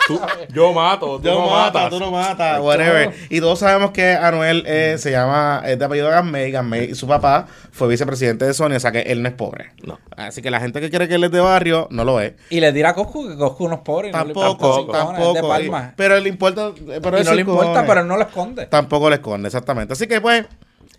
Speaker 4: Tú- (laughs) yo mato, tú
Speaker 3: Yo
Speaker 4: no
Speaker 3: mata,
Speaker 4: matas.
Speaker 3: tú no matas, whatever. Y todos sabemos que Anuel eh, se llama, es de apellido Gasmey, Gasmey, y su papá fue vicepresidente de Sony, o sea que él no es pobre.
Speaker 4: No.
Speaker 3: Así que la gente que quiere que él es de barrio, no lo es.
Speaker 5: Y le tira a Coscu que Coscu no es pobre. y no le
Speaker 3: Tampoco,
Speaker 5: cojones, es
Speaker 3: tampoco.
Speaker 5: de Palma.
Speaker 3: y- pero le importa, pero
Speaker 5: y no le importa,
Speaker 3: cojones.
Speaker 5: pero él no lo esconde.
Speaker 3: Tampoco le esconde, exactamente. Así que pues...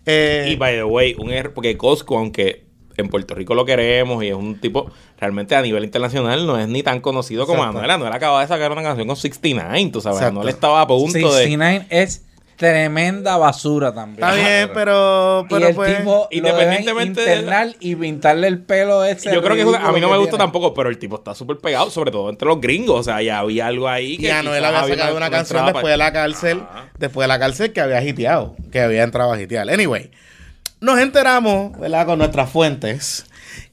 Speaker 3: eh,
Speaker 4: Y by the way, un error, porque Costco, aunque en Puerto Rico lo queremos y es un tipo, realmente a nivel internacional no es ni tan conocido como
Speaker 3: Exacto.
Speaker 4: Anuel. Anuel acaba de sacar una canción con 69, tú sabes.
Speaker 3: Exacto.
Speaker 4: Anuel estaba a punto de...
Speaker 5: 69 es tremenda basura también.
Speaker 3: está bien, pero...
Speaker 5: y
Speaker 3: pero
Speaker 5: el
Speaker 3: pues,
Speaker 5: tipo
Speaker 4: independientemente de-
Speaker 5: y pintarle el pelo ese
Speaker 4: Yo creo que es una- a mí no me gusta
Speaker 5: tiene.
Speaker 4: tampoco, pero el tipo está súper pegado, sobre todo entre los gringos. O sea, ya había algo ahí que.
Speaker 3: Y Anuel había sacado una, canción después de la cárcel,
Speaker 4: Ajá.
Speaker 3: después de la cárcel que había hiteado, que había entrado a hitear. Anyway, nos enteramos, ¿verdad? Con nuestras fuentes,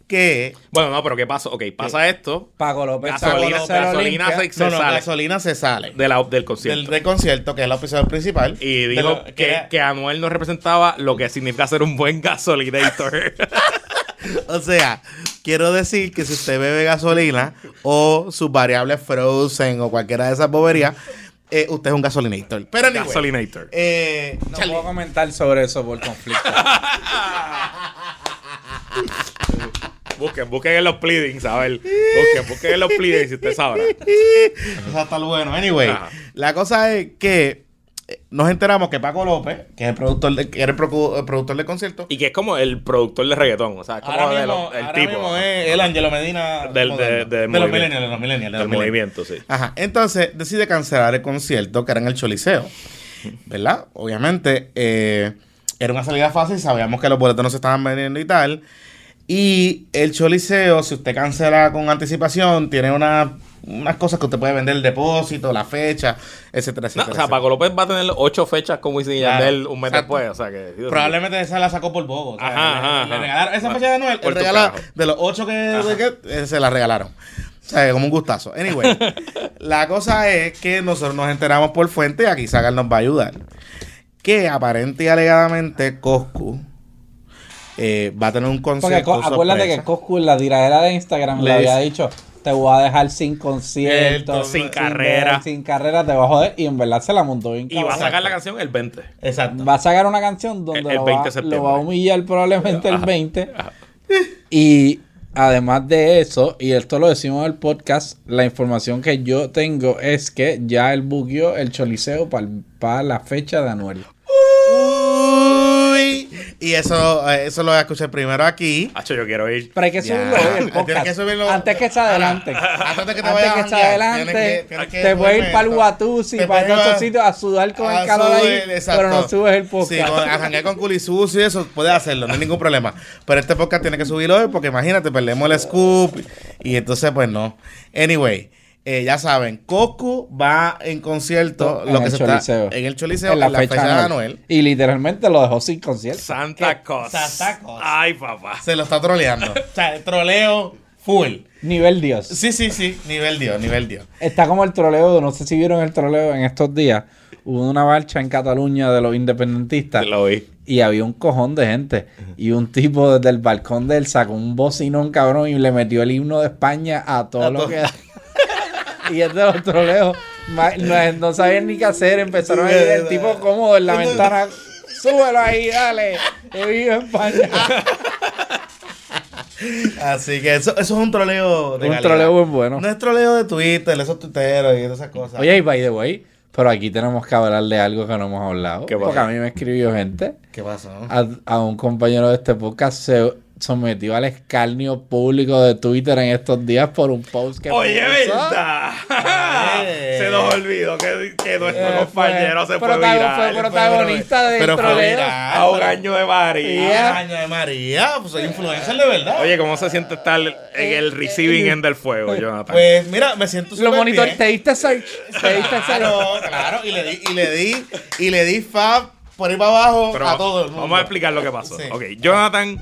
Speaker 3: que...
Speaker 4: Bueno, no, pero ¿qué pasó? Ok, pasa esto.
Speaker 5: Paco López
Speaker 4: Gasolina, gasolina
Speaker 5: limpia.
Speaker 4: se, se
Speaker 3: no, no,
Speaker 4: sale
Speaker 3: gasolina se sale.
Speaker 4: de la- del
Speaker 3: del,
Speaker 4: concierto.
Speaker 3: del concierto, que es la episodio principal.
Speaker 4: y dijo que,
Speaker 3: era-
Speaker 4: que Anuel no representaba lo que significa ser un buen gasolinator. (laughs)
Speaker 3: O sea, quiero decir que si usted bebe gasolina o sus variables frozen o cualquiera de esas boberías, eh, usted es un gasolinator. Pero anyway,
Speaker 4: gasolinator.
Speaker 3: eh,
Speaker 5: No
Speaker 3: Charlie,
Speaker 5: puedo comentar sobre eso por conflicto. (laughs)
Speaker 4: Busquen, busquen en los pleadings, a ver. Busquen, busquen en los pleadings y usted sabrá.
Speaker 3: Eso está lo bueno. Anyway,
Speaker 4: Ajá.
Speaker 3: la cosa es que nos enteramos que Paco López, que es el productor, de, que era el, procu- el productor del concierto,
Speaker 4: Y que es como el productor de reggaetón, o sea, es como
Speaker 3: ahora
Speaker 4: de
Speaker 3: mismo,
Speaker 4: los- el
Speaker 3: ahora
Speaker 4: tipo.
Speaker 3: mismo es el Angelo Medina
Speaker 4: Del- de- de-
Speaker 3: de, los millennials, de los millennials, de
Speaker 4: del movimiento, sí.
Speaker 3: Ajá. Entonces decide cancelar el concierto que era en el Choliseo. ¿Verdad? Obviamente eh, era una salida fácil, sabíamos que los boletos no se estaban vendiendo y tal. Y el Choliseo, si usted cancela con anticipación, tiene una- unas cosas que usted puede vender el depósito, la fecha, etcétera,
Speaker 4: No,
Speaker 3: etcétera.
Speaker 4: o sea. Paco López va a tener ocho fechas como Wisin y
Speaker 3: Claro.
Speaker 4: Yandel un mes
Speaker 3: Exacto.
Speaker 4: después, o sea que...
Speaker 3: Probablemente esa la sacó por bobo. o sea,
Speaker 4: Ajá,
Speaker 3: le-
Speaker 4: ajá,
Speaker 3: le
Speaker 4: ajá.
Speaker 3: regalaron- esa fecha de Noel, el regala- de los ocho que, de que, eh, se la regalaron. O sea, como un gustazo. Anyway, (laughs) la cosa es que nosotros nos enteramos por fuente y aquí Sagar nos va a ayudar. Que aparente y alegadamente Coscu eh, va a tener un
Speaker 5: Porque
Speaker 3: concierto.
Speaker 5: co- acuérdate
Speaker 3: sorpresa.
Speaker 5: que Coscu en la tiradera de Instagram le,
Speaker 3: Le
Speaker 5: había dicho, te voy a dejar sin concierto,
Speaker 3: Sin
Speaker 4: carrera.
Speaker 5: ver- sin carrera, te va a joder. Y en verdad se la montó bien.
Speaker 4: Y va a sacar la canción el 20.
Speaker 3: Exacto.
Speaker 5: Va a sacar una canción donde
Speaker 4: El- el
Speaker 5: lo,
Speaker 4: 20 de
Speaker 5: va, lo va a humillar probablemente el
Speaker 4: Ajá.
Speaker 5: 20. Y además de eso, y esto lo decimos en el podcast, la información que yo tengo es que ya él bugueó el choliseo para la fecha de Anuel.
Speaker 3: Y eso, eh, eso lo voy a escuchar primero aquí.
Speaker 4: Hacho, yo quiero ir.
Speaker 5: Pero hay que subirlo hoy el
Speaker 3: Tienes
Speaker 5: podcast.
Speaker 3: que subirlo-
Speaker 5: Antes que se adelante.
Speaker 3: Antes de que te
Speaker 5: Antes
Speaker 3: vayas
Speaker 5: que
Speaker 3: a
Speaker 5: se adelante,
Speaker 3: tienes que- tienes que
Speaker 5: te puedes ir para el. Guatusi, para estos sitios a sudar con
Speaker 3: a
Speaker 5: el calor ahí,
Speaker 3: exacto.
Speaker 5: pero no subes el
Speaker 3: Sí,
Speaker 5: podcast.
Speaker 3: con- a janguear con culisucio y eso, puedes hacerlo, no hay ningún problema. Pero este podcast tiene que subirlo hoy porque imagínate, perdemos el scoop y entonces pues no. Anyway, eh, ya saben, Coco va en concierto
Speaker 5: En
Speaker 3: lo que
Speaker 5: el
Speaker 3: se
Speaker 5: Choliseo.
Speaker 3: está en el Choliseo en la, fecha, de Anuel.
Speaker 5: Y literalmente lo dejó sin concierto.
Speaker 4: Santa Cosa.
Speaker 3: Santa Cosa.
Speaker 4: Ay, papá.
Speaker 3: Se lo está troleando. (laughs) o sea, el troleo full.
Speaker 5: Nivel Dios.
Speaker 3: Sí, sí, sí, nivel Dios, nivel Dios.
Speaker 5: Está como el troleo, no sé si vieron el troleo en estos días. Hubo una marcha en Cataluña de los independentistas
Speaker 4: Lo oí.
Speaker 5: y había un cojón de gente. Y un tipo desde el balcón de él sacó un bocinón cabrón y le metió el himno de España a todo
Speaker 3: A
Speaker 5: lo
Speaker 3: todo.
Speaker 5: que. (laughs) y es de los troleos. No, no sabían ni qué hacer. Empezaron a ir el tipo cómodo en la ventana. Súbelo ahí, dale. España.
Speaker 3: Así que eso, eso es un troleo de
Speaker 5: Un
Speaker 3: calidad.
Speaker 5: troleo muy bueno.
Speaker 3: No es troleo de Twitter, esos tuiteros y esas cosas.
Speaker 5: Oye, y by the way, pero aquí tenemos que hablar de algo que no hemos hablado.
Speaker 4: ¿Qué pasó?
Speaker 5: Porque a mí me escribió gente.
Speaker 3: ¿Qué pasó?
Speaker 5: A, a un compañero de este podcast se sometió al escarnio público de Twitter en estos días por un post que
Speaker 4: Oye,
Speaker 5: puso.
Speaker 4: verdad.
Speaker 3: Eh.
Speaker 4: se nos olvidó que, que nuestro
Speaker 5: Eh,
Speaker 4: compañero
Speaker 5: fue
Speaker 4: se fue viral.
Speaker 5: fue protagonista del
Speaker 3: pero fue viral.
Speaker 4: a un año de María.
Speaker 5: Yeah.
Speaker 3: Año de María, pues soy influencer de verdad.
Speaker 4: Oye, ¿cómo se siente estar en el receiving end del fuego, Jonathan?
Speaker 3: Pues mira, me siento
Speaker 5: Lo
Speaker 3: súper
Speaker 5: monitor,
Speaker 3: bien.
Speaker 5: te diste search. Te diste search.
Speaker 3: Claro, claro, y le di, y le di, y le di fab por ahí para abajo
Speaker 4: Pero
Speaker 3: a todo el mundo.
Speaker 4: Vamos a explicar lo que pasó.
Speaker 3: Sí.
Speaker 4: Ok, Jonathan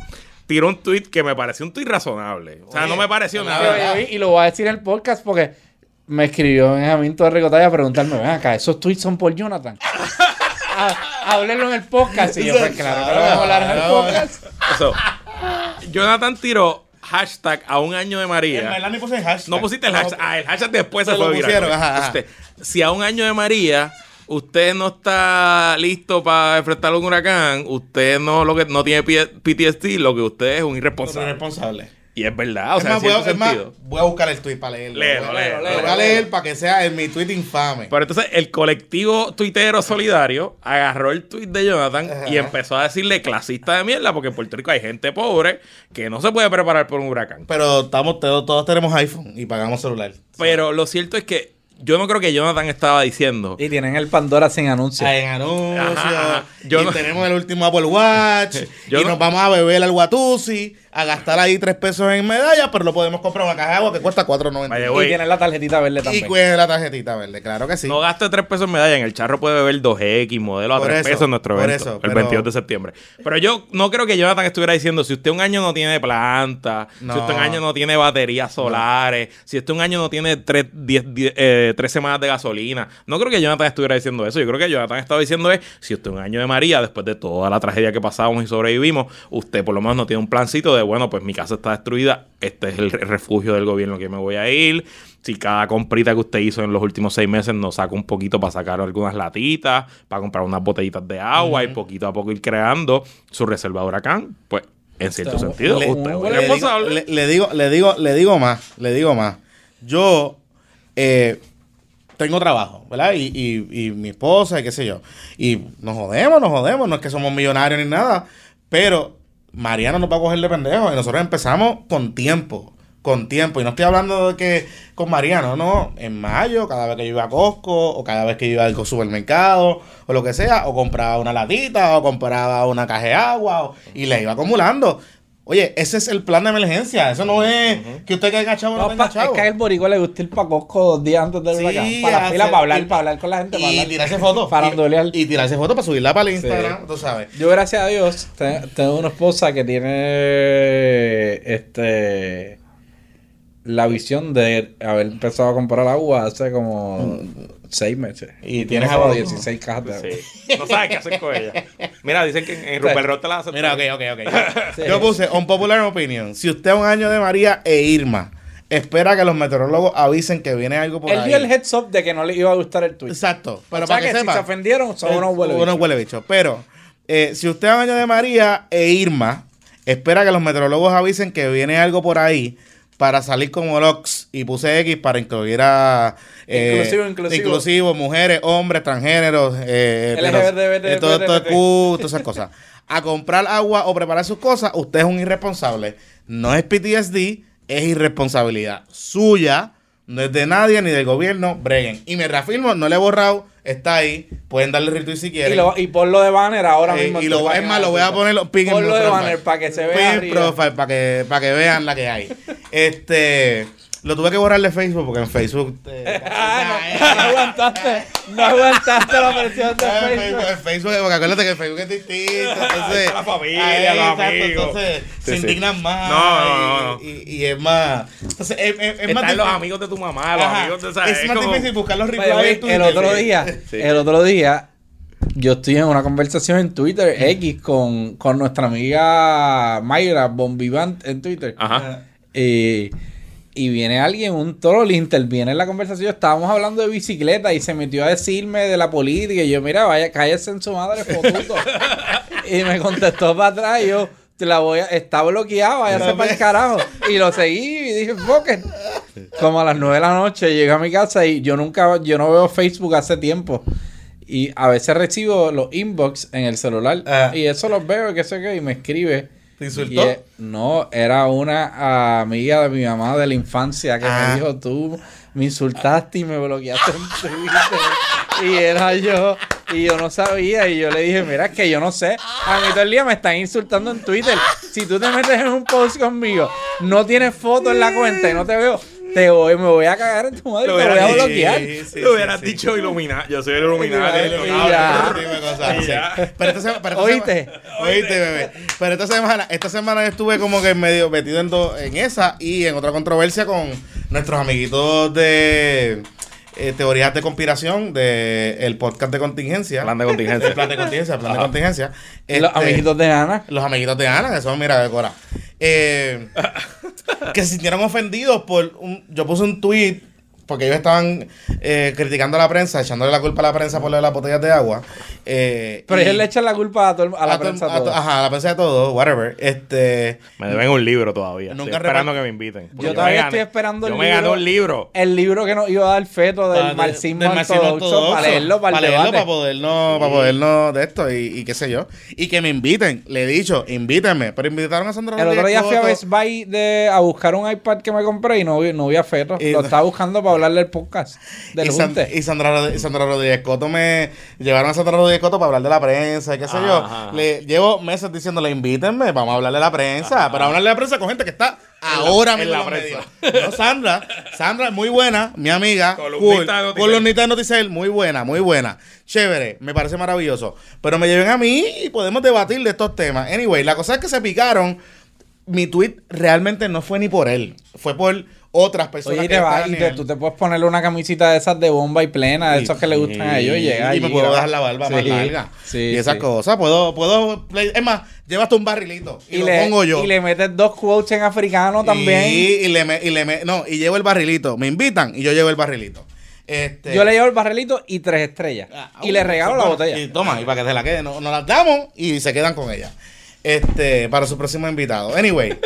Speaker 4: tiró un tweet que me pareció un tweet razonable. O sea,
Speaker 3: Oye,
Speaker 4: no me pareció nada.
Speaker 5: Y lo voy a decir en el podcast porque me escribió Benjamín Torre Cotaya a preguntarme, ven acá, esos tweets son por Jonathan. (laughs) a- háblenlo en el podcast. Y yo, pues claro que lo vamos a hablar en el podcast.
Speaker 4: Jonathan tiró hashtag a un año de María.
Speaker 3: Melanie puse el hashtag.
Speaker 4: No pusiste el hashtag. Ah, el hashtag después se
Speaker 3: Se lo
Speaker 4: fue viral.
Speaker 3: pusieron, ajá, ajá.
Speaker 4: Pusiste, si a un año de María usted no está listo para enfrentar un huracán, usted no lo que no tiene PTSD, lo que usted es un irresponsable.
Speaker 3: responsable.
Speaker 4: Y es verdad, o
Speaker 3: Es
Speaker 4: sea,
Speaker 3: más,
Speaker 4: en
Speaker 3: voy, a, es más, voy a buscar el tweet para leerlo.
Speaker 4: Léelo,
Speaker 3: Voy a-
Speaker 4: léelo,
Speaker 3: Lo voy a leer para que sea en mi tweet infame.
Speaker 4: Pero entonces el colectivo tuitero solidario agarró el tweet de Jonathan
Speaker 3: Ajá.
Speaker 4: y empezó a decirle clasista de mierda porque en Puerto Rico hay gente pobre que no se puede preparar por un huracán.
Speaker 3: Pero estamos, todos, todos tenemos iPhone y pagamos celular.
Speaker 4: Pero lo cierto es que yo no creo que Jonathan estaba diciendo
Speaker 5: Y tienen el Pandora sin anuncio.
Speaker 3: Ah, En anuncios.
Speaker 4: Ajá, ajá. Yo
Speaker 3: y
Speaker 4: no-
Speaker 3: tenemos el último Apple Watch. (laughs) Y
Speaker 4: no-
Speaker 3: nos vamos a beber al Watusi. A gastar ahí tres pesos en medallas. Pero lo podemos comprar en una caja de agua que cuesta
Speaker 4: Vaya,
Speaker 3: 4.90.
Speaker 4: güey.
Speaker 5: Y tienen la tarjetita verde
Speaker 3: Y
Speaker 5: también.
Speaker 3: cuide la tarjetita verde. Claro que sí.
Speaker 4: No gaste 3 pesos en medalla. En el charro puede beber 2X, modelo a
Speaker 3: Por
Speaker 4: 3
Speaker 3: eso,
Speaker 4: pesos en nuestro
Speaker 3: por
Speaker 4: evento.
Speaker 3: eso,
Speaker 4: el
Speaker 3: pero-
Speaker 4: 22 de septiembre. Pero yo no creo que Jonathan estuviera diciendo: si usted un año no tiene planta,
Speaker 3: No.
Speaker 4: si usted un año no tiene baterías solares, si usted un año no tiene 3 semanas de gasolina. No creo que Jonathan estuviera diciendo eso. Yo creo que Jonathan estaba diciendo es: si usted un año de María, después de toda la tragedia que pasamos y sobrevivimos, usted por lo menos no tiene un plancito de, bueno, pues mi casa está destruida, este es el re- refugio del gobierno que me voy a ir. Si cada comprita que usted hizo en los últimos seis meses nos saca un poquito para sacar algunas latitas, para comprar unas botellitas de agua y poquito a poco ir creando su reserva de huracán, pues en cierto sentido,
Speaker 5: le-
Speaker 4: usted es responsable.
Speaker 3: le- le digo, le digo, le digo más, le digo más. Yo eh, tengo trabajo, ¿verdad? Y, y, y mi esposa y qué sé yo. Y nos jodemos, nos jodemos, no es que somos millonarios ni nada, pero Mariana nos va a coger de pendejo y nosotros empezamos con tiempo. Con tiempo, y no estoy hablando de que con Mariano, no, en mayo, cada vez que yo iba a Costco, o cada vez que yo iba al supermercado, o lo que sea, o compraba una latita, o compraba una caja de agua, y le iba acumulando. Oye, ese es el plan de emergencia. Eso no es que usted que chavo no
Speaker 5: No,
Speaker 3: tenga chavo.
Speaker 5: es que a el boricua le gusta ir para Costco dos días antes del
Speaker 3: Sí,
Speaker 5: huracán. Para la fila, para hablar,
Speaker 3: y-
Speaker 5: para hablar con la gente. para
Speaker 3: Y
Speaker 5: hablar-
Speaker 3: tirarse fotos. (laughs)
Speaker 5: Farandulear.
Speaker 3: Y, y tirarse fotos para subirla para el Instagram,
Speaker 5: Sí.
Speaker 3: tú sabes.
Speaker 5: Yo, gracias a Dios, te- tengo una esposa que tiene este la visión de haber empezado a comprar agua hace como seis meses.
Speaker 3: Y
Speaker 5: Y
Speaker 3: tienes
Speaker 5: como 16 cajas de agua.
Speaker 4: Sí. No sabes qué hacer con ella. Mira, dicen que en, en (laughs) Rupert Roth te la hacen.
Speaker 3: Mira, ok, ok, ok. (laughs) Yo puse, un popular opinion. Si usted un año de María e Irma espera que los meteorólogos avisen que viene algo por
Speaker 5: Él
Speaker 3: ahí.
Speaker 5: dio el heads up de que no le iba a gustar el tweet.
Speaker 3: Exacto. Pero
Speaker 5: o sea
Speaker 3: para que,
Speaker 5: que,
Speaker 3: sepa.
Speaker 5: si se ofendieron, son unos huele
Speaker 3: Unos huele bichos. Pero, eh, si usted un año de María e Irma espera que los meteorólogos avisen que viene algo por ahí para salir como Y puse X para incluir a eh,
Speaker 5: Inclusivo, inclusivo.
Speaker 3: inclusivo, mujeres, hombres, transgéneros, eh,
Speaker 5: LGBT,
Speaker 3: heteros- eh, todo, todo. Q, todas esas cosas. A comprar agua o preparar sus cosas, usted es un irresponsable. No es PTSD, es irresponsabilidad suya, no es de nadie ni del gobierno. Breguen. Y me reafirmo, no le he borrado, está ahí. Pueden darle retweet si
Speaker 5: Y,
Speaker 3: quieren.
Speaker 5: lo, y ponlo de banner ahora
Speaker 3: Eh,
Speaker 5: mismo.
Speaker 3: y lo, es más, lo voy a poner los pin
Speaker 5: Ponlo de banner para que se vea
Speaker 3: Pin profile para que, para que vean la que hay. (laughs) Este, lo tuve que borrar de Facebook porque en Facebook. eh, (laughs)
Speaker 5: Ah, no, (laughs) no aguantaste. No aguantaste la presión de
Speaker 3: Ah,
Speaker 5: Facebook.
Speaker 3: Facebook, en Facebook, porque acuérdate que el Facebook es distinto. Entonces,
Speaker 4: está la familia,
Speaker 3: ahí,
Speaker 4: los
Speaker 3: exacto,
Speaker 4: amigos.
Speaker 3: Entonces,
Speaker 4: Sí,
Speaker 3: se
Speaker 4: sí.
Speaker 3: indignan más.
Speaker 4: No, no, no, no.
Speaker 3: Y, y- y es más. Entonces, es, es- es más
Speaker 4: Están los
Speaker 3: difícil-
Speaker 4: amigos de tu mamá, los
Speaker 3: Ajá,
Speaker 4: amigos de esa
Speaker 3: Es más
Speaker 4: como-
Speaker 3: difícil buscar los replies Twitter.
Speaker 5: el otro día,
Speaker 4: Sí.
Speaker 5: el otro día, yo estoy en una conversación en Twitter X con, con nuestra amiga Mayra Bombivant en Twitter.
Speaker 4: Ajá.
Speaker 5: Eh, y viene alguien, un troll, interviene en la conversación. Estábamos hablando de bicicleta y se metió a decirme de la política. Y yo, mira, vaya, cállese en su madre, fotuto. (laughs) y me contestó para atrás. Y yo, te la voy a, está bloqueado, váyase para el carajo. Y lo seguí y dije, fuck. Como a las nueve de la noche llegué a mi casa y yo nunca, yo no veo Facebook hace tiempo. Y a veces recibo los inbox en el celular.
Speaker 3: Ah.
Speaker 5: Y eso los veo, que sé qué, y me escribe.
Speaker 3: ¿Te insultó?
Speaker 5: es- no, era una amiga de mi mamá de la infancia que
Speaker 3: Ah.
Speaker 5: me dijo, tú me insultaste y me bloqueaste en Twitter. y era yo, y yo no sabía, y yo le dije, mira, es que yo no sé, a mí todo el día me están insultando en Twitter. Si tú te metes en un post conmigo, no tienes foto en la cuenta y no te veo, te voy, me voy a cagar en tu madre te voy a
Speaker 4: hubieras
Speaker 5: bloquear.
Speaker 3: Sí, sí,
Speaker 4: Lo hubieras
Speaker 3: sí.
Speaker 4: dicho Illuminati. Yo soy el.
Speaker 3: Pero esta esta
Speaker 5: ¿Oíste?
Speaker 3: Oíste, bebé. Pero esta semana, esta semana yo estuve como que medio metido en, do- en esa y en otra controversia con nuestros amiguitos de eh, teorías de conspiración del podcast de contingencia.
Speaker 4: Plan de contingencia.
Speaker 3: El plan de contingencia, plan de contingencia.
Speaker 5: Los
Speaker 3: Este,
Speaker 5: amiguitos de Ana.
Speaker 3: los amiguitos de Ana, que son, mira, de Cora. Eh, (laughs) que se sintieron ofendidos por un. Yo puse un tweet. Porque ellos estaban eh, criticando a la prensa, echándole la culpa a la prensa por lo de las botellas de agua. Eh,
Speaker 5: Pero ellos le echan la culpa a, todo el- a la
Speaker 3: a to-
Speaker 5: prensa.
Speaker 3: a
Speaker 5: todo.
Speaker 3: Ajá, a la prensa de todo, whatever. Este.
Speaker 4: Me deben un libro todavía.
Speaker 3: Nunca
Speaker 4: estoy esperando que me inviten.
Speaker 5: Yo
Speaker 4: me
Speaker 5: todavía
Speaker 4: gané-
Speaker 5: estoy esperando el
Speaker 4: Yo me
Speaker 5: libro.
Speaker 4: gané un libro.
Speaker 5: El libro que nos iba a dar feto del
Speaker 3: Para-
Speaker 5: marxismo,
Speaker 3: del marxismo
Speaker 5: ortodoxo, para leerlo, para el
Speaker 3: leerlo, para podernos, para podernos de esto y, y qué sé yo. Y que me inviten, le he dicho, invítenme. Pero invitaron a Sandra
Speaker 5: El otro día fui a
Speaker 3: Coto.
Speaker 5: Best Buy de, a buscar un iPad que me compré y no no vi a Feto.
Speaker 3: Y-
Speaker 5: Lo estaba buscando para hablarle del podcast. Del
Speaker 3: y, San- y Sandra, Rod- y Sandra Rodríguez Coto me llevaron a Sandra Rodríguez Coto para hablar de la prensa y qué sé
Speaker 4: Ajá,
Speaker 3: yo.
Speaker 4: ajá.
Speaker 3: Le llevo meses diciéndole, invítenme, vamos a hablar de la prensa. Pero hablarle de la prensa con gente que está ahora
Speaker 4: en
Speaker 3: mismo
Speaker 4: la
Speaker 3: en los
Speaker 4: prensa.
Speaker 3: medios. No, Sandra. Sandra es muy buena, mi amiga.
Speaker 4: Columnista
Speaker 3: cool,
Speaker 4: de Noticel.
Speaker 3: columnista de Noticel, muy buena, muy buena. Chévere, me parece maravilloso. Pero me lleven a mí y podemos debatir de estos temas. Anyway, la cosa es que se picaron. Mi tweet realmente no fue ni por él, fue por otras personas.
Speaker 5: Oye, y
Speaker 3: que
Speaker 5: te vas y tú te puedes ponerle una camisita de esas de bomba y plena, de esos que le gustan a ellos y llega
Speaker 3: y me puedo dejar la barba más larga. y esas cosas. Puedo, puedo. Es más, llevas un barrilito y,
Speaker 5: Y
Speaker 3: lo
Speaker 5: le,
Speaker 3: pongo yo.
Speaker 5: y le metes dos quotes en africano también.
Speaker 3: Y, y le me- y le me- no, y llevo el barrilito. Me invitan y yo llevo el barrilito. Este,
Speaker 5: Yo le llevo el barrilito y tres estrellas.
Speaker 3: Ah,
Speaker 5: y le
Speaker 3: uh,
Speaker 5: regalo la botella.
Speaker 3: Y toma, y para que se la quede. No, nos las damos y se quedan con ella. Este, para su próximo invitado. Anyway.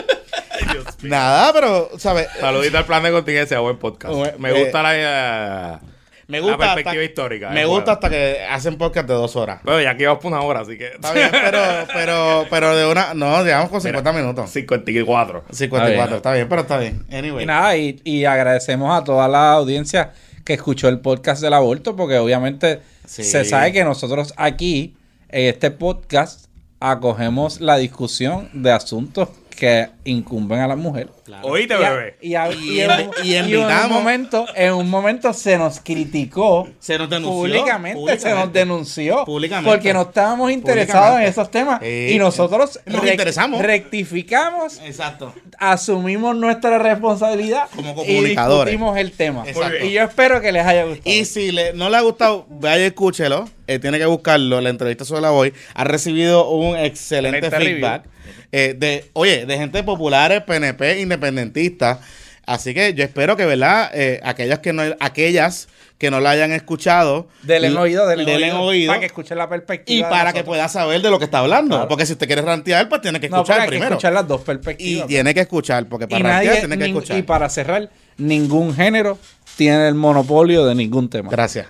Speaker 3: Nada, pero, ¿sabes?
Speaker 4: Saludito al plan de contingencia, buen podcast.
Speaker 3: Eh,
Speaker 4: Me
Speaker 3: eh,
Speaker 4: gusta la,
Speaker 3: Me gusta.
Speaker 4: la perspectiva
Speaker 3: hasta-
Speaker 4: histórica.
Speaker 3: Me
Speaker 4: eh,
Speaker 3: gusta
Speaker 4: bueno.
Speaker 3: hasta que hacen podcast de dos horas.
Speaker 4: Bueno, ya aquí vamos por una hora, así que.
Speaker 3: Está bien, (laughs) pero, pero, pero de una. No, llegamos con 50 minutos.
Speaker 4: 54.
Speaker 3: 54,
Speaker 5: Está
Speaker 3: está bien, pero está bien. Anyway.
Speaker 5: Y nada, y, y agradecemos a toda la audiencia que escuchó el podcast del aborto, porque obviamente
Speaker 3: Sí.
Speaker 5: se sabe que nosotros aquí, en este podcast, acogemos la discusión de asuntos que incumben a la mujer.
Speaker 4: Oíste,
Speaker 5: Y, a-
Speaker 4: bebé.
Speaker 5: y a-
Speaker 3: Y
Speaker 5: y en,
Speaker 3: y
Speaker 5: y un momento, en un momento se nos criticó
Speaker 3: Se nos denunció.
Speaker 5: públicamente, se nos denunció
Speaker 3: Públicamente.
Speaker 5: porque no estábamos interesados en esos temas y nosotros
Speaker 3: Nos interesamos.
Speaker 5: rectificamos
Speaker 3: Exacto.
Speaker 5: asumimos nuestra responsabilidad
Speaker 3: Como
Speaker 5: y
Speaker 3: comunicadores.
Speaker 5: discutimos el tema.
Speaker 3: Exacto.
Speaker 5: Y yo espero que les haya gustado.
Speaker 3: Y si le, no le ha gustado, vaya y escúchelo. Eh, tiene que buscarlo. La entrevista sobre la voy. Ha recibido un excelente
Speaker 5: Excelente
Speaker 3: feedback. Eh, de, oye, de gente populares, PNP, independentistas. Así que yo espero que, ¿verdad? Eh, aquellas que no aquellas que no la hayan escuchado.
Speaker 5: Denle oído, denle, oído. Para que escuchen la perspectiva.
Speaker 3: y para que pueda saber de lo que está hablando.
Speaker 5: Claro.
Speaker 3: Porque si usted quiere rantear, pues tiene que
Speaker 5: No,
Speaker 3: escuchar
Speaker 5: porque hay que
Speaker 3: primero.
Speaker 5: escuchar las dos
Speaker 3: y
Speaker 5: perspectivas.
Speaker 3: tiene que escuchar, porque para rantear
Speaker 5: nadie,
Speaker 3: tiene que escuchar.
Speaker 5: y para cerrar, ningún género tiene el monopolio de ningún tema.
Speaker 3: Gracias.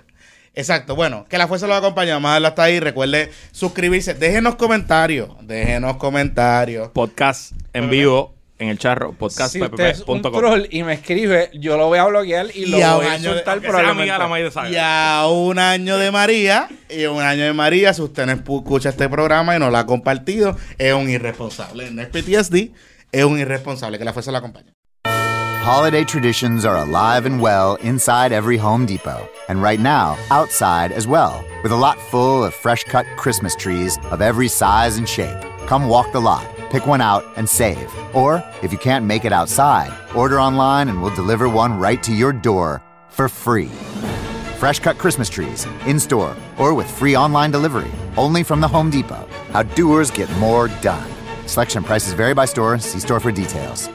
Speaker 3: Exacto. Bueno, que la fuerza los acompañe. Vamos a darle hasta ahí. Recuerde suscribirse. Déjenos comentarios. Déjenos comentarios.
Speaker 4: Podcast en vivo en el charro. Podcast
Speaker 5: si un troll y me escribe, yo lo voy a bloquear y,
Speaker 3: Y
Speaker 5: lo
Speaker 3: a
Speaker 5: voy a insultar
Speaker 4: de
Speaker 5: probablemente.
Speaker 4: Saga.
Speaker 3: Y a un año de María. Y a un año de María, si usted no escu- escucha este programa y no lo ha compartido, es un irresponsable. No es PTSD, es un irresponsable. Que la fuerza lo acompañe.
Speaker 6: Holiday traditions are alive and well inside every Home Depot. And right now, outside as well, with a lot full of fresh cut Christmas trees of every size and shape. Come walk the lot, pick one out, and save. Or, if you can't make it outside, order online and we'll deliver one right to your door for free. Fresh cut Christmas trees, in store, or with free online delivery, only from the Home Depot. How doers get more done. Selection prices vary by store. See store for details.